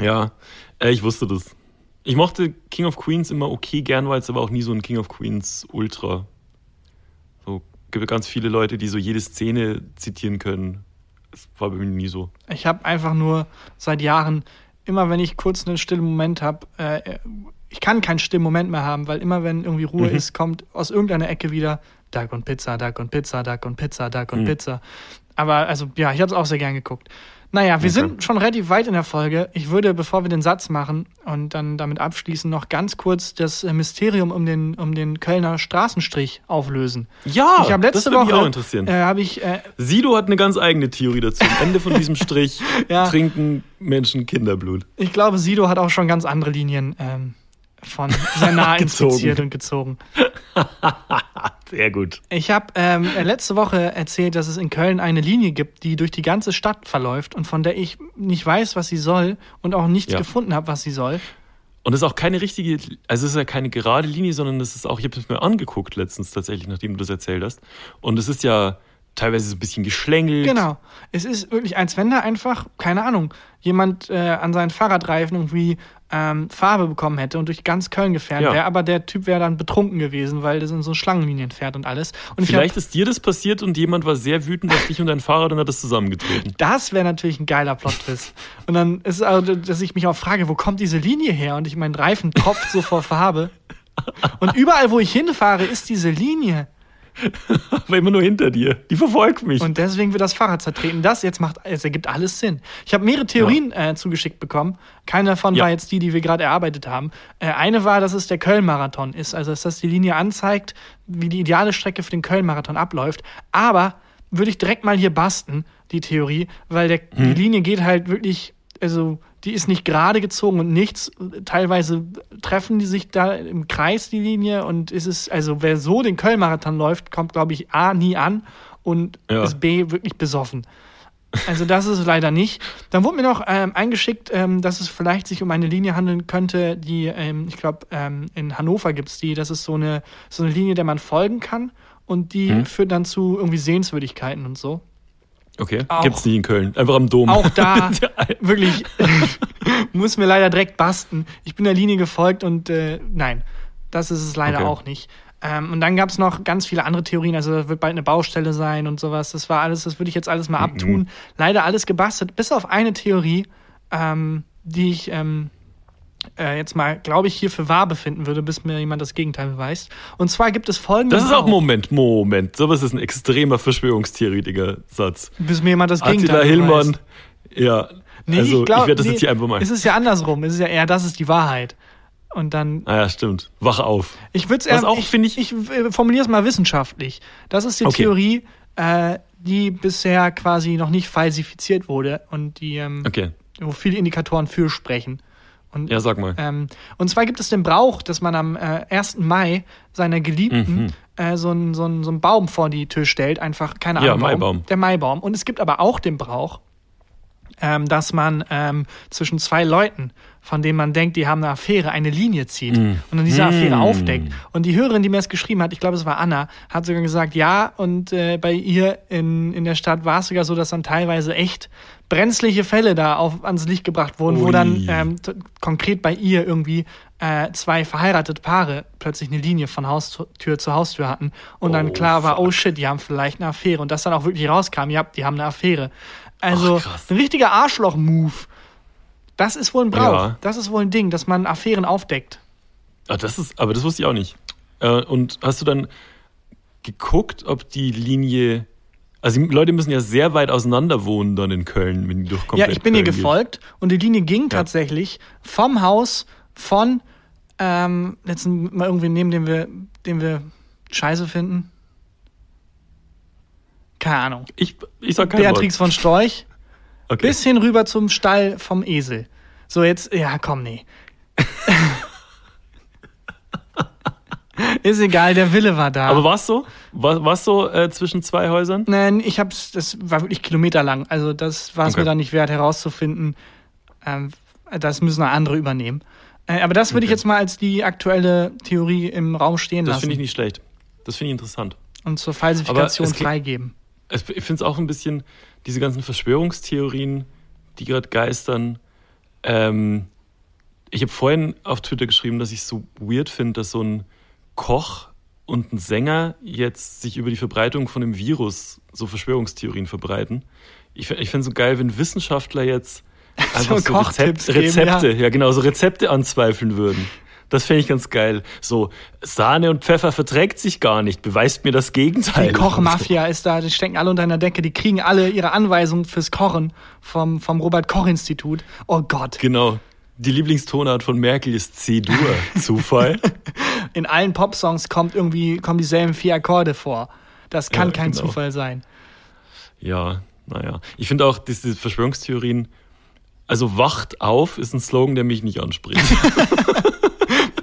Ja, äh, ich wusste das. Ich mochte King of Queens immer okay gern, war jetzt aber auch nie so ein King of Queens Ultra. Gibt ganz viele Leute, die so jede Szene zitieren können. Das war bei mir nie so.
ich habe einfach nur seit Jahren, immer wenn ich kurz einen stillen Moment habe, äh, ich kann keinen stillen Moment mehr haben, weil immer wenn irgendwie Ruhe
Mhm.
ist, kommt aus irgendeiner Ecke wieder Duck und Pizza, Duck und Pizza, Duck und Pizza, Duck und
Mhm.
Pizza. Aber also ja, ich habe es auch sehr gern geguckt. Naja, wir
Okay.
sind schon relativ weit in der Folge. Ich würde, bevor wir den Satz machen und dann damit abschließen, noch ganz kurz das äh, Mysterium um den, um den Kölner Straßenstrich auflösen.
Ja,
ich habe letzte
das würde mich
Woche
auch interessieren.
äh, habe ich äh,
Sido hat eine ganz eigene Theorie dazu. Am Ende von diesem Strich
Ja.
trinken Menschen Kinderblut.
Ich glaube, Sido hat auch schon ganz andere Linien ähm, von sehr nah inspiziert und gezogen.
Sehr gut.
Ich habe ähm, letzte Woche erzählt, dass es in Köln eine Linie gibt, die durch die ganze Stadt verläuft und von der ich nicht weiß, was sie soll und auch nichts
Ja.
gefunden habe, was sie soll.
Und es ist auch keine richtige, also es ist ja keine gerade Linie, sondern es ist auch, ich habe es mir angeguckt letztens tatsächlich, nachdem du das erzählt hast. Und es ist ja teilweise so ein bisschen geschlängelt.
Genau. Es ist wirklich, als wenn da einfach, keine Ahnung, jemand äh, an seinen Fahrradreifen irgendwie ähm, Farbe bekommen hätte und durch ganz Köln gefahren
Ja.
wäre, aber der Typ wäre dann betrunken gewesen, weil das in so Schlangenlinien fährt und alles. Und ich
Vielleicht
hab,
ist dir das passiert und jemand war sehr wütend auf dich und dein Fahrrad und hat das zusammengetreten.
das wäre natürlich ein geiler Plot-Twist. und dann ist es also, dass ich mich auch frage, wo kommt diese Linie her? Und ich meinen Reifen tropft so vor Farbe. Und überall, wo ich hinfahre, ist diese Linie.
Aber immer nur hinter dir. Die verfolgt mich.
Und deswegen wird das Fahrrad zertreten. Das jetzt macht, es ergibt alles Sinn. Ich habe mehrere Theorien äh, zugeschickt bekommen. Keine davon
Ja.
war jetzt die, die wir gerade erarbeitet haben. Äh, eine war, dass es der Köln-Marathon ist. Also, dass das die Linie anzeigt, wie die ideale Strecke für den Köln-Marathon abläuft. Aber würde ich direkt mal hier basten, die Theorie, weil der, die Linie geht halt wirklich, also die ist nicht gerade gezogen und nichts. Teilweise treffen die sich da im Kreis, die Linie. Und es ist, also wer so den Köln-Marathon läuft, kommt, glaube ich, A, nie an und
Ja.
ist B, wirklich besoffen. Also das ist es leider nicht. Dann wurde mir noch ähm, eingeschickt, ähm, dass es vielleicht sich um eine Linie handeln könnte, die, ähm, ich glaube, ähm, in Hannover gibt es die. Das ist so eine, so eine Linie, der man folgen kann. Und die
Hm.
führt dann zu irgendwie Sehenswürdigkeiten und so.
Okay,
Auch-
gibt's nicht in Köln. Einfach am Dom.
Auch da wirklich muss mir leider direkt basten. Ich bin der Linie gefolgt und äh, nein, das ist es leider
Okay.
auch nicht. Ähm, und dann gab es noch ganz viele andere Theorien. Also da wird bald eine Baustelle sein und sowas. Das war alles, das würde ich jetzt alles mal abtun. Leider alles gebastelt, bis auf eine Theorie, ähm, die ich ähm, äh, jetzt mal, glaube ich, hier für wahr befinden würde, bis mir jemand das Gegenteil beweist. Und zwar gibt es folgende.
Das ist auch Moment, Moment. Sowas ist ein extremer verschwörungstheoretiker Satz.
Bis mir jemand das
Attila
Gegenteil
Hillmann,
beweist.
ja.
Nee,
also ich,
glaub-
werde das
nee,
jetzt hier einfach mal.
Es ist ja andersrum. Es ist ja eher, das ist die Wahrheit. Und dann
Ah ja, stimmt. Wach auf.
Ich würde es eher,
auch,
ich,
finde ich-
ich äh, formuliere es mal wissenschaftlich. Das ist die
Okay.
Theorie, äh, die bisher quasi noch nicht falsifiziert wurde und die, ähm,
Okay.
wo viele Indikatoren für sprechen. Und,
Ja, sag mal.
ähm, und zwar gibt es den Brauch, dass man am äh, 1. Mai seiner Geliebten
Mhm.
äh, so einen so einen- so einen Baum vor die Tür stellt. Einfach, keine
Ja,
Ahnung. warum.
Maibaum.
Der Maibaum. Und es gibt aber auch den Brauch, ähm, dass man ähm, zwischen zwei Leuten, von denen man denkt, die haben eine Affäre, eine Linie zieht und dann diese Affäre
Mm.
aufdeckt. Und die Hörerin, die mir das geschrieben hat, ich glaube, es war Anna, hat sogar gesagt, ja, und äh, bei ihr in, in der Stadt war es sogar so, dass dann teilweise echt brenzliche Fälle da auf, ans Licht gebracht wurden, wo
Ui.
dann ähm, konkret bei ihr irgendwie äh, zwei verheiratete Paare plötzlich eine Linie von Haustür zu Haustür hatten und dann
Oh,
klar war,
fuck.
oh shit, die haben vielleicht eine Affäre und das dann auch wirklich rauskam, ja, die haben eine Affäre. Also
Ach,
ein richtiger Arschloch-Move. Das ist wohl ein Brauch.
Ja.
Das ist wohl ein Ding, dass man Affären aufdeckt.
Ah, das ist, aber das wusste ich auch nicht. Äh, und hast du dann geguckt, ob die Linie. Also die Leute müssen ja sehr weit auseinander wohnen dann in Köln, wenn die durch
Ja, ich bin ihr
geht.
gefolgt und die Linie ging tatsächlich vom Haus von ähm, jetzt mal irgendwie nehmen, den wir, den wir scheiße finden. Keine Ahnung.
Ich, ich sag kein
Beatrix von Storch
Wort. Okay.
bis hin rüber zum Stall vom Esel. So, jetzt, ja, komm, nee. Ist egal, der Wille war da.
Aber war's so? War, war's so äh, zwischen zwei Häusern?
Nein, ich hab's, das war wirklich kilometerlang. Also das war es
Okay.
mir dann nicht wert herauszufinden. Ähm, das müssen andere übernehmen. Äh, aber das würde ich
Okay.
jetzt mal als die aktuelle Theorie im Raum stehen
Das
lassen
finde ich nicht schlecht. Das finde ich interessant.
und zur Falsifikation freigeben.
Ich finde es auch ein bisschen, diese ganzen Verschwörungstheorien, die gerade geistern. Ähm, ich habe vorhin auf Twitter geschrieben, dass ich es so weird finde, dass so ein Koch und ein Sänger jetzt sich über die Verbreitung von dem Virus so Verschwörungstheorien verbreiten. Ich, ich finde es so geil, wenn Wissenschaftler jetzt einfach so,
Kochtipps
Rezept,
geben,
Rezepte, ja. genau, so Rezepte anzweifeln würden. Das fände ich ganz geil. So, Sahne und Pfeffer verträgt sich gar nicht, beweist mir das Gegenteil.
Die Kochmafia ist da, die stecken alle unter einer Decke, die kriegen alle ihre Anweisungen fürs Kochen vom, vom Robert-Koch-Institut. Oh Gott.
Genau. Die Lieblingstonart von Merkel ist C-Dur. Zufall?
In allen Popsongs kommt irgendwie, kommen dieselben vier Akkorde vor. Das kann
Ja,
kein
genau.
Zufall sein.
ja, naja. Ich finde auch, diese Verschwörungstheorien, also wacht auf, ist ein Slogan, der mich nicht anspricht.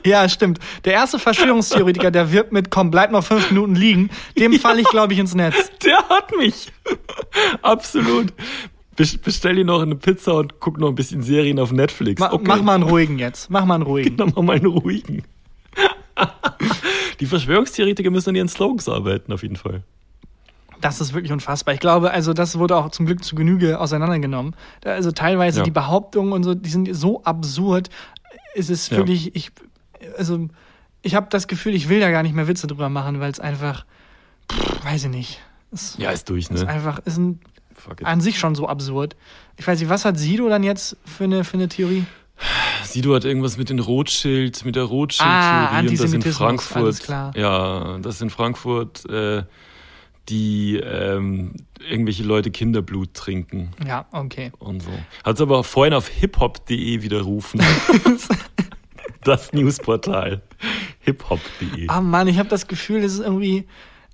Ja, stimmt. Der erste Verschwörungstheoretiker, der wirbt mit, komm, bleib noch fünf Minuten liegen, dem falle ich, glaube ich, ins Netz.
der hat mich. Absolut. Bes- Bestell dir noch eine Pizza und guck noch ein bisschen Serien auf Netflix.
Ma
Okay.
Mach mal einen ruhigen jetzt. Mach mal einen ruhigen.
Dann mach mal einen ruhigen. Die Verschwörungstheoretiker müssen an ihren Slogans arbeiten, auf jeden Fall.
Das ist wirklich unfassbar. Ich glaube, also das wurde auch zum Glück zu Genüge auseinandergenommen. Also teilweise
Ja.
die Behauptungen und so, die sind so absurd. es ist
Ja.
wirklich, ich, also ich habe das Gefühl, ich will da gar nicht mehr Witze drüber machen, weil es einfach, pff, weiß ich nicht. Es
Ja, ist durch,
ist
ne?
einfach, ist ein,
Fuck it.
an sich schon so absurd. Ich weiß nicht, was hat Sido dann jetzt für eine, für eine Theorie?
Sido hat irgendwas mit den Rothschild, mit der
Ah,
Rothschild-Theorie und das in Frankfurt. Ja, dass in Frankfurt äh, die ähm, irgendwelche Leute Kinderblut trinken
Ja, okay.
und so. Hat es aber vorhin auf hiphop.de widerrufen. das Newsportal. hiphop.de.
Ah Mann, ich habe das Gefühl, es ist irgendwie,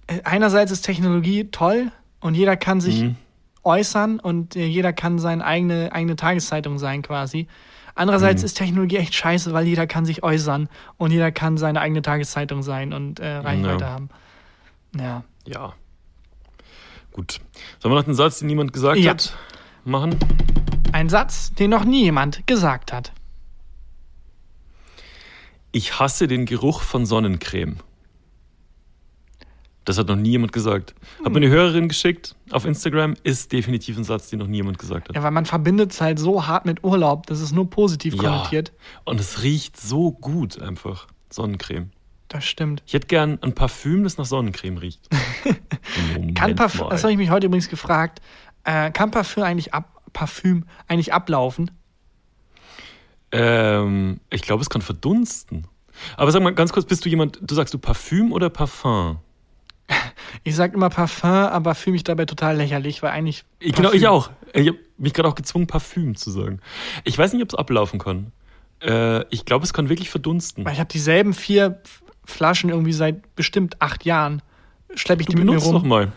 äh, einerseits ist Technologie toll und jeder kann sich
Mhm.
Äußern und äh, jeder kann seine eigene, eigene Tageszeitung sein quasi. Andererseits
Mhm.
ist Technologie echt scheiße, weil jeder kann sich äußern und jeder kann seine eigene Tageszeitung sein und äh, Reichweite
Ja.
haben. Ja.
Ja. Gut. Sollen wir noch den Satz, den niemand gesagt
Ja.
hat, machen?
Ein Satz, den noch nie jemand gesagt hat.
Ich hasse den Geruch von Sonnencreme. Das hat noch nie jemand gesagt. Hat mir eine Hörerin geschickt auf Instagram, ist definitiv ein Satz, den noch nie jemand gesagt hat.
Ja, weil man verbindet es halt so hart mit Urlaub, das ist nur positiv konnotiert.
Und es riecht so gut einfach. Sonnencreme.
Das stimmt.
Ich hätte gern ein Parfüm, das nach Sonnencreme riecht.
Kann Parfüm, das habe ich mich heute übrigens gefragt, äh, kann Parfüm eigentlich, ab, Parfüm eigentlich ablaufen?
ähm, ich glaube, es kann verdunsten. Aber sag mal ganz kurz, bist du jemand, du sagst du Parfüm oder Parfum?
Ich sag immer Parfum, aber fühle mich dabei total lächerlich, weil eigentlich.
Ich, genau,
Parfüm-
ich auch. Ich habe mich gerade auch gezwungen, Parfüm zu sagen. Ich weiß nicht, ob es ablaufen kann. Äh, ich glaube, es kann wirklich verdunsten.
Weil ich habe dieselben vier Flaschen irgendwie seit bestimmt acht Jahren. Schleppe ich
Du
die mit mir rum.
doch mal.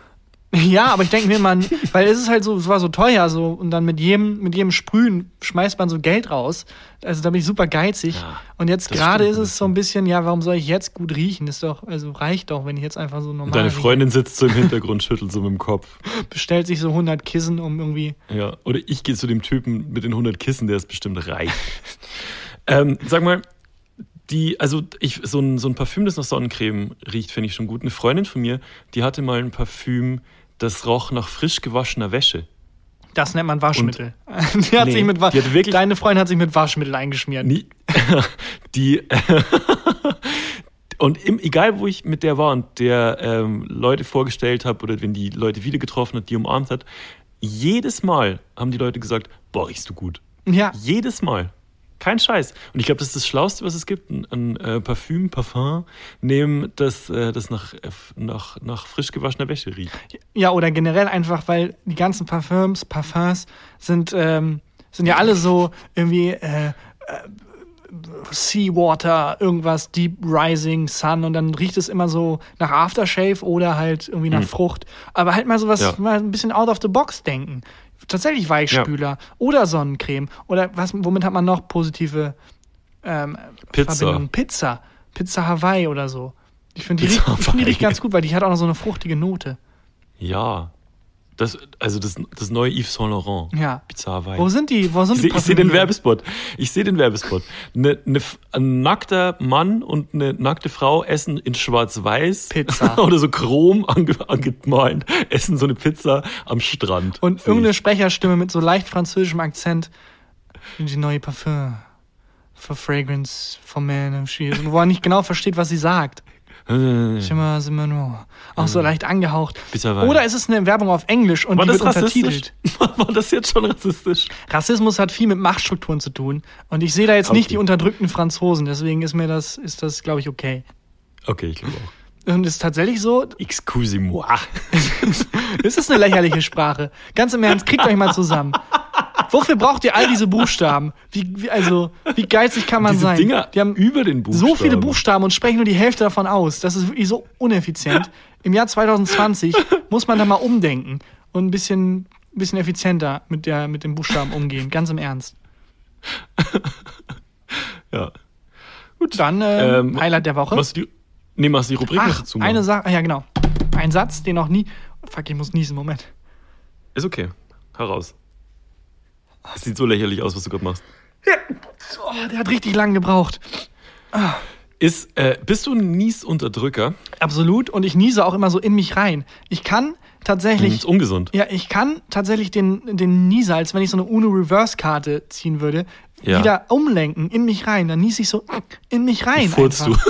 Ja, aber ich denke mir mal, weil es ist halt so, es war so teuer so und dann mit jedem, mit jedem Sprühen schmeißt man so Geld raus. Also da bin ich super geizig.
Ja,
und jetzt gerade ist es so ein bisschen, ja, warum soll ich jetzt gut riechen? Ist doch, also reicht doch, wenn ich jetzt einfach so normal
Deine
rieche.
Freundin sitzt so im Hintergrund, schüttelt so mit dem Kopf.
bestellt sich so 100 Kissen, um irgendwie.
Ja, oder ich gehe zu dem Typen mit den 100 Kissen, der ist bestimmt reich. ähm, sag mal, die, also ich, so ein, so ein Parfüm, das nach Sonnencreme riecht, finde ich schon gut. Eine Freundin von mir, die hatte mal ein Parfüm, das roch nach frisch gewaschener Wäsche.
Das nennt man Waschmittel. die hat
Nee,
sich mit Wa
die hat wirklich-
Deine Freundin hat sich mit Waschmittel eingeschmiert.
Nie, die, und im, egal wo ich mit der war und der ähm, Leute vorgestellt habe oder wenn die Leute wieder getroffen hat, die umarmt hat, jedes Mal haben die Leute gesagt, boah, riechst du gut.
Ja,
Jedes Mal. Kein Scheiß. Und ich glaube, das ist das Schlauste, was es gibt. Ein, ein äh, Parfüm, Parfum nehmen, das, äh, das nach, äh, nach, nach frisch gewaschener Wäsche riecht.
ja, oder generell einfach, weil die ganzen Parfüms, Parfums sind, ähm, sind ja alle so irgendwie äh, äh, Seawater, irgendwas, Deep Rising Sun und dann riecht es immer so nach Aftershave oder halt irgendwie nach Frucht. Aber halt mal sowas,
Ja.
mal ein bisschen out of the box denken. Tatsächlich Weichspüler oder Sonnencreme oder was, womit hat man noch positive ähm,
Pizza.
Verbindungen? Pizza. Pizza Hawaii oder so. Ich finde die, ich find die riecht
Hawaii.
ganz gut, weil die hat auch noch so eine fruchtige Note.
Ja. Das, also das, das neue Yves Saint Laurent.
Ja.
Pizza Hawaii.
Wo sind die? Wo sind
Ich
die
sehe seh den? Werbespot. Ich sehe den Werbespot. Ne, ne, ein nackter Mann und eine nackte Frau essen in Schwarz-Weiß
Pizza.
oder so chrom ange, angemalt, essen so eine Pizza am Strand.
Und
Sehe
irgendeine
ich.
Sprecherstimme mit so leicht französischem Akzent. Die neue Parfum. For Fragrance, for Men, and She. Wo er nicht genau versteht, was sie sagt.
Äh,
Schimmer, simmer nur. Auch so leicht angehaucht. Oder ist es eine Werbung auf Englisch und
War
die
das
wird
rassistisch?
untertitelt?
War das jetzt schon rassistisch?
Rassismus hat viel mit Machtstrukturen zu tun. Und ich sehe da jetzt nicht
Okay.
die unterdrückten Franzosen. Deswegen ist mir das, ist das, glaube ich, okay.
Okay, ich glaube auch.
Und es ist tatsächlich so,
Excusez-moi.
es ist eine lächerliche Sprache. Ganz im Ernst, kriegt euch mal zusammen. Wofür braucht ihr all diese Buchstaben? Wie, wie, also, wie geizig kann man
Diese
sein?
Dinger
die haben
über den Buchstaben.
so viele Buchstaben und sprechen nur die Hälfte davon aus. Das ist wirklich so uneffizient. Im Jahr 2020 muss man da mal umdenken und ein bisschen, ein bisschen effizienter mit, der, mit den Buchstaben umgehen. Ganz im Ernst.
Ja.
Gut, dann äh,
Ähm,
Highlight der Woche.
Machst du die, nee, machst du die Rubrik
Ach,
dazu machen?
eine Sache, ja genau. Ein Satz, den noch nie. Fuck, ich muss niesen, Moment.
Ist okay. Heraus. Das sieht so lächerlich aus, was du gerade machst.
Oh, der hat richtig lang gebraucht.
Ist, äh, bist du ein Niesunterdrücker?
Absolut. Und ich niese auch immer so in mich rein. Ich kann tatsächlich.
ist ungesund.
Ja, ich kann tatsächlich den, den Niesalz, wenn ich so eine Uno-Reverse-Karte ziehen würde,
Ja.
wieder umlenken, in mich rein. Dann niese ich so in mich rein.
Furzt du.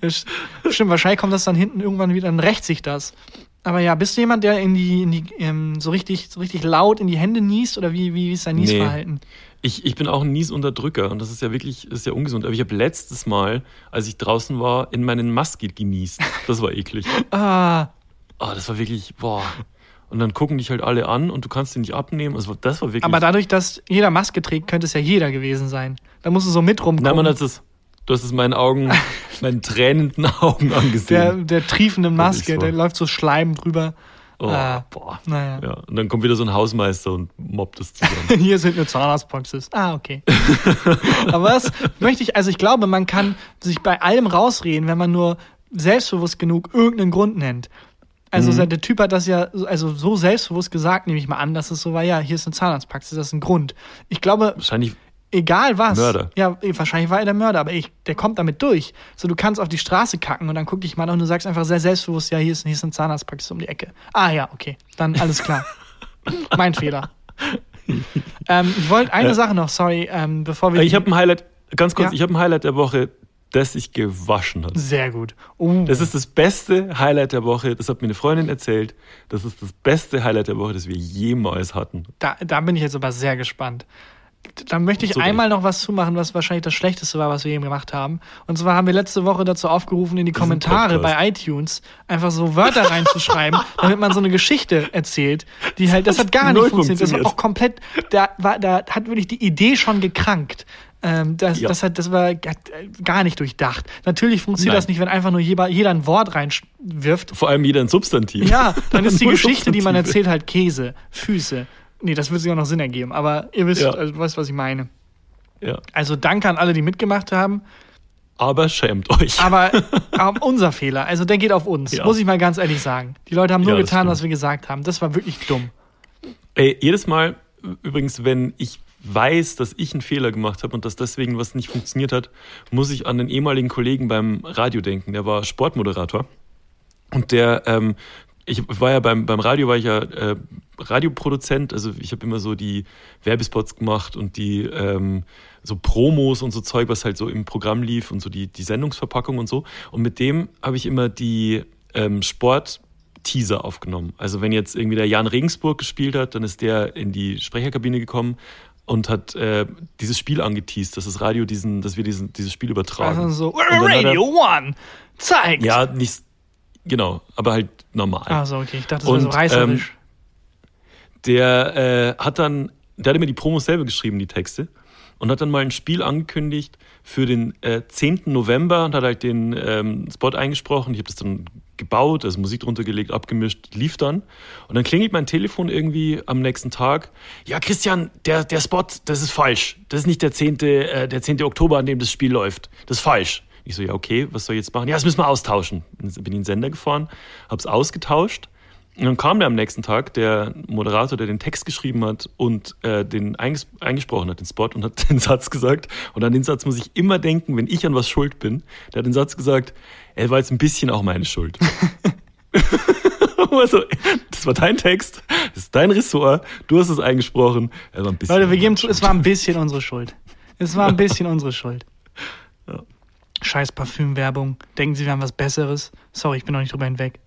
Das- Stimmt, wahrscheinlich kommt das dann hinten irgendwann wieder, dann rächt sich das. Aber ja, bist du jemand, der in die, in die ähm, so richtig, so richtig laut in die Hände niest oder wie, wie ist dein
Nee.
Niesverhalten?
Ich, ich bin auch ein Niesunterdrücker und das ist ja wirklich ist ja ungesund. Aber ich habe letztes Mal, als ich draußen war, in meinen Musket genießt. Das war eklig.
Ah,
Ah, das war wirklich, boah. Und dann gucken dich halt alle an und du kannst die nicht abnehmen. Also das war wirklich.
aber dadurch, dass jeder Maske trägt, könnte es ja jeder gewesen sein. Da musst du so mit rumgucken.
Nein, man hat es. Du hast es meinen Augen, meinen tränenden Augen
der,
angesehen.
der triefenden
Das ist
Maske, der läuft so Schleim drüber.
oh,
ah.
boah.
Naja.
Ja, und dann kommt wieder so ein Hausmeister und mobbt es zusammen.
Hier sind eine Zahnarztpraxis. Ah, okay. Aber das möchte ich, also ich glaube, man kann sich bei allem rausreden, wenn man nur selbstbewusst genug irgendeinen Grund nennt. Also
Mhm.
der Typ hat das ja so- also so selbstbewusst gesagt, nehme ich mal an, dass es so war, ja, hier ist eine Zahnarztpraxis, das ist ein Grund. Ich glaube,
Wahrscheinlich,
egal was.
Mörder.
Ja, wahrscheinlich war er der Mörder, aber ich, der kommt damit durch. So, du kannst auf die Straße kacken und dann guck dich mal an und du sagst einfach sehr selbstbewusst, ja, hier ist, hier ist eine Zahnarztpraxis um die Ecke. Ah ja, okay, dann alles klar. mein Fehler. ähm, ich wollte eine
Ja.
Sache noch, sorry, ähm, bevor wir.
ich habe ein Highlight, ganz kurz,
Ja.
ich habe ein Highlight der Woche, das sich gewaschen hat.
Sehr gut. Uh,
Das ist das beste Highlight der Woche. Das hat mir eine Freundin erzählt. Das ist das beste Highlight der Woche, das wir jemals hatten.
da, da bin ich jetzt aber sehr gespannt. Da möchte ich
So
einmal noch was zumachen, was wahrscheinlich das Schlechteste war, was wir eben gemacht haben. Und zwar haben wir letzte Woche dazu aufgerufen, in die Kommentare
Podcast.
bei iTunes einfach so Wörter reinzuschreiben, damit man so eine Geschichte erzählt, die halt, das hat gar nicht
null
funktioniert. Das war
funktioniert.
auch komplett, da war, da hat wirklich die Idee schon gekrankt. Ähm, das,
Ja.
das, hat, das war gar- gar nicht durchdacht. Natürlich funktioniert
Nein.
das nicht, wenn einfach nur jeder, jeder ein Wort reinwirft.
Vor allem jeder ein Substantiv.
Ja, dann ist die Geschichte, die man erzählt, halt Käse, Füße. Nee, das würde sich auch noch Sinn ergeben, aber ihr wisst,
Ja.
also, weißt, was ich meine.
Ja.
Also danke an alle, die mitgemacht haben,
Aber schämt euch.
aber unser Fehler, also der geht auf uns,
Ja.
muss ich mal ganz ehrlich sagen. Die Leute haben nur
Ja,
getan, was wir gesagt haben. Das war wirklich dumm.
Ey, jedes Mal, übrigens, wenn ich weiß, dass ich einen Fehler gemacht habe und dass deswegen was nicht funktioniert hat, muss ich an den ehemaligen Kollegen beim Radio denken. Der war Sportmoderator. Und der, ähm, ich war ja beim, beim Radio, war ich ja äh, Radioproduzent, also ich habe immer so die Werbespots gemacht und die ähm, so Promos und so Zeug, was halt so im Programm lief und so die, die Sendungsverpackung und so. Und mit dem habe ich immer die ähm, Sport Teaser aufgenommen. Also wenn jetzt irgendwie der Jan Regensburg gespielt hat, dann ist der in die Sprecherkabine gekommen und hat äh, dieses Spiel angeteased, dass das Radio diesen, dass wir diesen, dieses Spiel übertragen.
Also so, Radio One zeigt.
Ja, nicht genau, aber halt normal.
Also okay, ich dachte, das wäre so reißerisch.
Der äh, hat dann, der hat immer die Promos selber geschrieben, die Texte, und hat dann mal ein Spiel angekündigt für den äh, 10. November und hat halt den ähm, Spot eingesprochen. Ich habe das dann gebaut, also Musik drunter gelegt, abgemischt, lief dann. Und dann klingelt mein Telefon irgendwie am nächsten Tag. Ja, Christian, der, der Spot, das ist falsch. Das ist nicht der 10., äh, der 10. Oktober, an dem das Spiel läuft. Das ist falsch. Ich so, ja, okay, was soll ich jetzt machen? Ja, das müssen wir austauschen. Dann bin ich in den Sender gefahren, hab's ausgetauscht. Und dann kam der am nächsten Tag, der Moderator, der den Text geschrieben hat und äh, den einges eingesprochen hat, den Spot, und hat den Satz gesagt. Und an den Satz muss ich immer denken, wenn ich an was schuld bin. Der hat den Satz gesagt, er war jetzt ein bisschen auch meine Schuld. also, das war dein Text, das ist dein Ressort, du hast es eingesprochen. Er war ein bisschen
Leute, wir geben zu, es war ein bisschen unsere Schuld. Es war ein bisschen unsere Schuld.
Ja.
Scheiß Parfümwerbung. Denken Sie, wir haben was Besseres? Sorry, ich bin noch nicht drüber hinweg.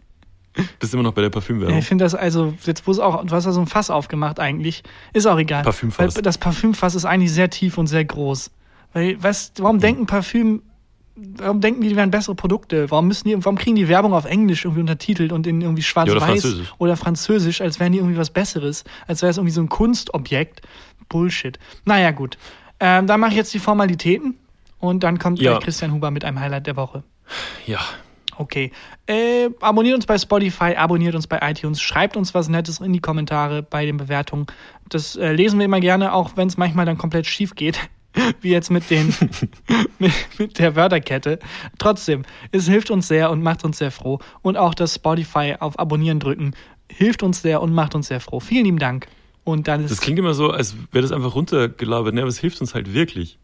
Bist immer noch bei der
Ja,
Parfümwerbung.
ich finde das also, jetzt wo es auch, du hast da so ein Fass aufgemacht eigentlich, ist auch egal.
Parfümfass.
Das Parfümfass ist eigentlich sehr tief und sehr groß. Weil, was, warum denken Parfüm, warum denken die, die wären bessere Produkte? Warum müssen die, warum kriegen die Werbung auf Englisch irgendwie untertitelt und in irgendwie
Ja, oder
schwarz-weiß
Französisch.
oder Französisch, als wären die irgendwie was Besseres, als wäre es irgendwie so ein Kunstobjekt? Bullshit. Naja, gut. Ähm, dann mache ich jetzt die Formalitäten und dann kommt
Ja.
Christian Huber mit einem Highlight der Woche.
Ja.
Okay. Äh, abonniert uns bei Spotify, abonniert uns bei iTunes, schreibt uns was Nettes in die Kommentare bei den Bewertungen. Das äh, lesen wir immer gerne, auch wenn es manchmal dann komplett schief geht. Wie jetzt mit, den, mit, mit der Wörterkette. Trotzdem, es hilft uns sehr und macht uns sehr froh. Und auch das Spotify auf Abonnieren drücken hilft uns sehr und macht uns sehr froh. Vielen lieben Dank. Und dann ist
Das klingt immer so, als wäre das einfach runtergelabert, ne? aber es hilft uns halt wirklich.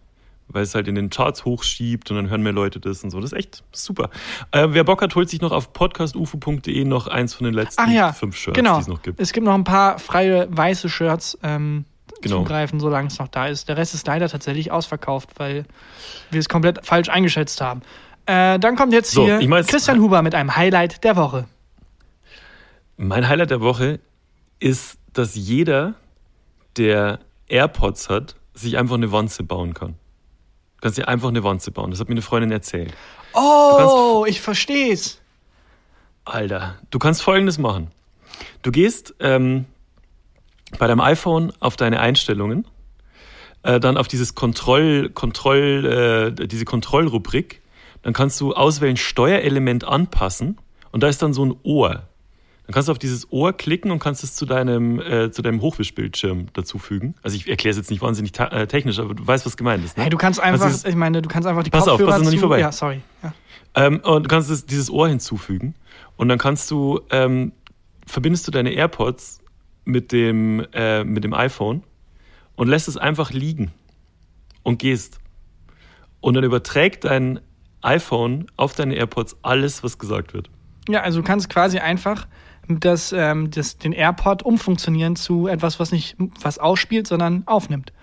Weil es halt in den Charts hochschiebt und dann hören mehr Leute das und so. Das ist echt super. Äh, wer Bock hat, holt sich noch auf podcastufo.de noch eins von den letzten
ja,
fünf Shirts,
genau.
die es noch gibt.
Es gibt noch ein paar freie weiße Shirts ähm,
Genau.
zugreifen, solange es noch da ist. Der Rest ist leider tatsächlich ausverkauft, weil wir es komplett falsch eingeschätzt haben. Äh, dann kommt jetzt
So,
hier
ich mein's-
Christian Huber mit einem Highlight der Woche.
Mein Highlight der Woche ist, dass jeder, der AirPods hat, sich einfach eine Wanze bauen kann. Du kannst dir einfach eine Wanze bauen. Das hat mir eine Freundin erzählt.
Oh, ich versteh's.
Alter, du kannst folgendes machen. Du gehst ähm, bei deinem iPhone auf deine Einstellungen, äh, dann auf dieses Kontroll, Kontroll, äh, diese Kontrollrubrik, dann kannst du auswählen Steuerelement anpassen und da ist dann so ein Ohr. Dann kannst du auf dieses Ohr klicken und kannst es zu deinem, äh, zu deinem Hochwischbildschirm dazufügen. Also ich erkläre es jetzt nicht wahnsinnig äh, technisch, aber du weißt, was gemeint ist. Ne?
Hey, du kannst einfach,
dieses-
ich meine, du kannst einfach die
Pass auf,
Kopfhörer
pass, ist noch nicht vorbei.
Ja, sorry. Ja.
Ähm, und du kannst es, dieses Ohr hinzufügen und dann kannst du, ähm, verbindest du deine AirPods mit dem, äh, mit dem iPhone und lässt es einfach liegen und gehst. Und dann überträgt dein iPhone auf deine AirPods alles, was gesagt wird.
ja, also du kannst quasi einfach das, ähm, das, den AirPod umfunktionieren zu etwas, was nicht was ausspielt, sondern aufnimmt.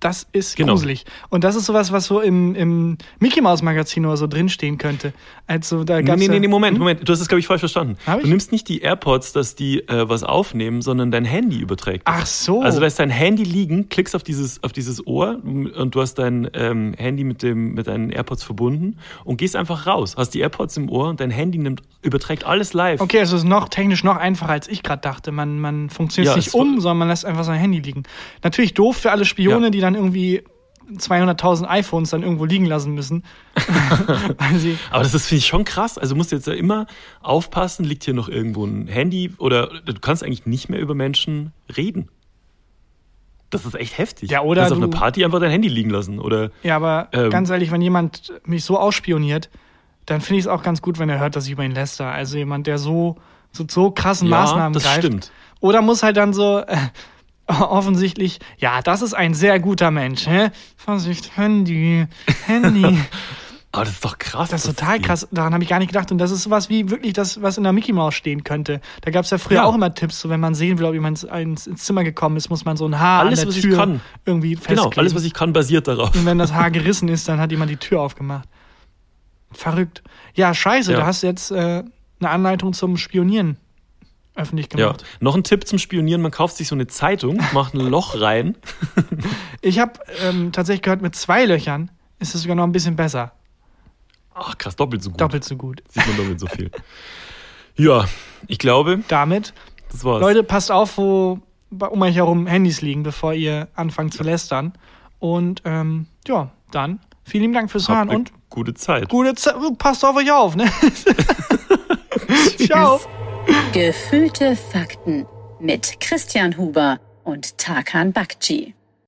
Das ist
Genau.
gruselig. Und das ist sowas, was so im, im Mickey Mouse Magazin oder so drinstehen könnte. Also da
Nee,
gab's
nee, nee, nee, Moment,
Hm?
Moment. Du hast es, glaube ich, falsch verstanden.
Hab ich?
Du nimmst nicht die AirPods, dass die äh, was aufnehmen, sondern dein Handy überträgt.
Ach so.
Also lässt dein Handy liegen, klickst auf dieses, auf dieses Ohr und du hast dein ähm, Handy mit, dem, mit deinen AirPods verbunden und gehst einfach raus. Hast die AirPods im Ohr und dein Handy nimmt, überträgt alles live.
Okay, also es ist noch technisch noch einfacher, als ich gerade dachte. Man, man funktioniert
Ja,
nicht um, sondern man lässt einfach sein Handy liegen. Natürlich doof für alle Spione,
Ja.
die dann irgendwie 200.000 iPhones dann irgendwo liegen lassen müssen.
Aber das ist, finde ich, schon krass. Also musst du jetzt ja immer aufpassen, liegt hier noch irgendwo ein Handy oder du kannst eigentlich nicht mehr über Menschen reden. Das ist echt heftig.
Ja, oder
du kannst auf einer Party einfach dein Handy liegen lassen. Oder
ja, aber
Ähm.
ganz ehrlich, wenn jemand mich so ausspioniert, dann finde ich es auch ganz gut, wenn er hört, dass ich über ihn läster. Also jemand, der so, so, so krassen
Ja,
Maßnahmen
das
greift.
stimmt.
Oder muss halt dann so äh, offensichtlich, ja, das ist ein sehr guter Mensch. Hä? Vorsicht, Handy, Handy.
Aber das ist doch krass.
Das ist total krass. Daran habe ich gar nicht gedacht. Und das ist sowas wie wirklich das, was in der Mickey Mouse stehen könnte. Da gab es ja früher
Ja.
auch immer Tipps, so wenn man sehen will, ob jemand ins, ins Zimmer gekommen ist, muss man so ein Haar
Alles,
an der
was ich
Tür
kann.
irgendwie
Genau,
festkleben.
alles, was ich kann, basiert darauf.
Und wenn das Haar gerissen ist, dann hat jemand die Tür aufgemacht. Verrückt. Ja, scheiße,
Ja.
da hast du jetzt äh, eine Anleitung zum Spionieren öffentlich
Ja.
gemacht.
Noch ein Tipp zum Spionieren: Man kauft sich so eine Zeitung, macht ein Loch rein.
Ich habe ähm, tatsächlich gehört, mit zwei Löchern ist es sogar noch ein bisschen besser.
Ach, krass, doppelt so gut.
Doppelt so gut.
Sieht man doppelt so viel. Ja, ich glaube,
Damit
das war's.
Leute, passt auf, wo um euch herum Handys liegen, bevor ihr anfangt zu lästern. Und ähm, ja, dann vielen lieben Dank fürs Hören und
gute Zeit.
gute Zeit. Passt auf euch auf, ne? Ciao.
Gefühlte Fakten mit Christian Huber und Tarkan Bakci.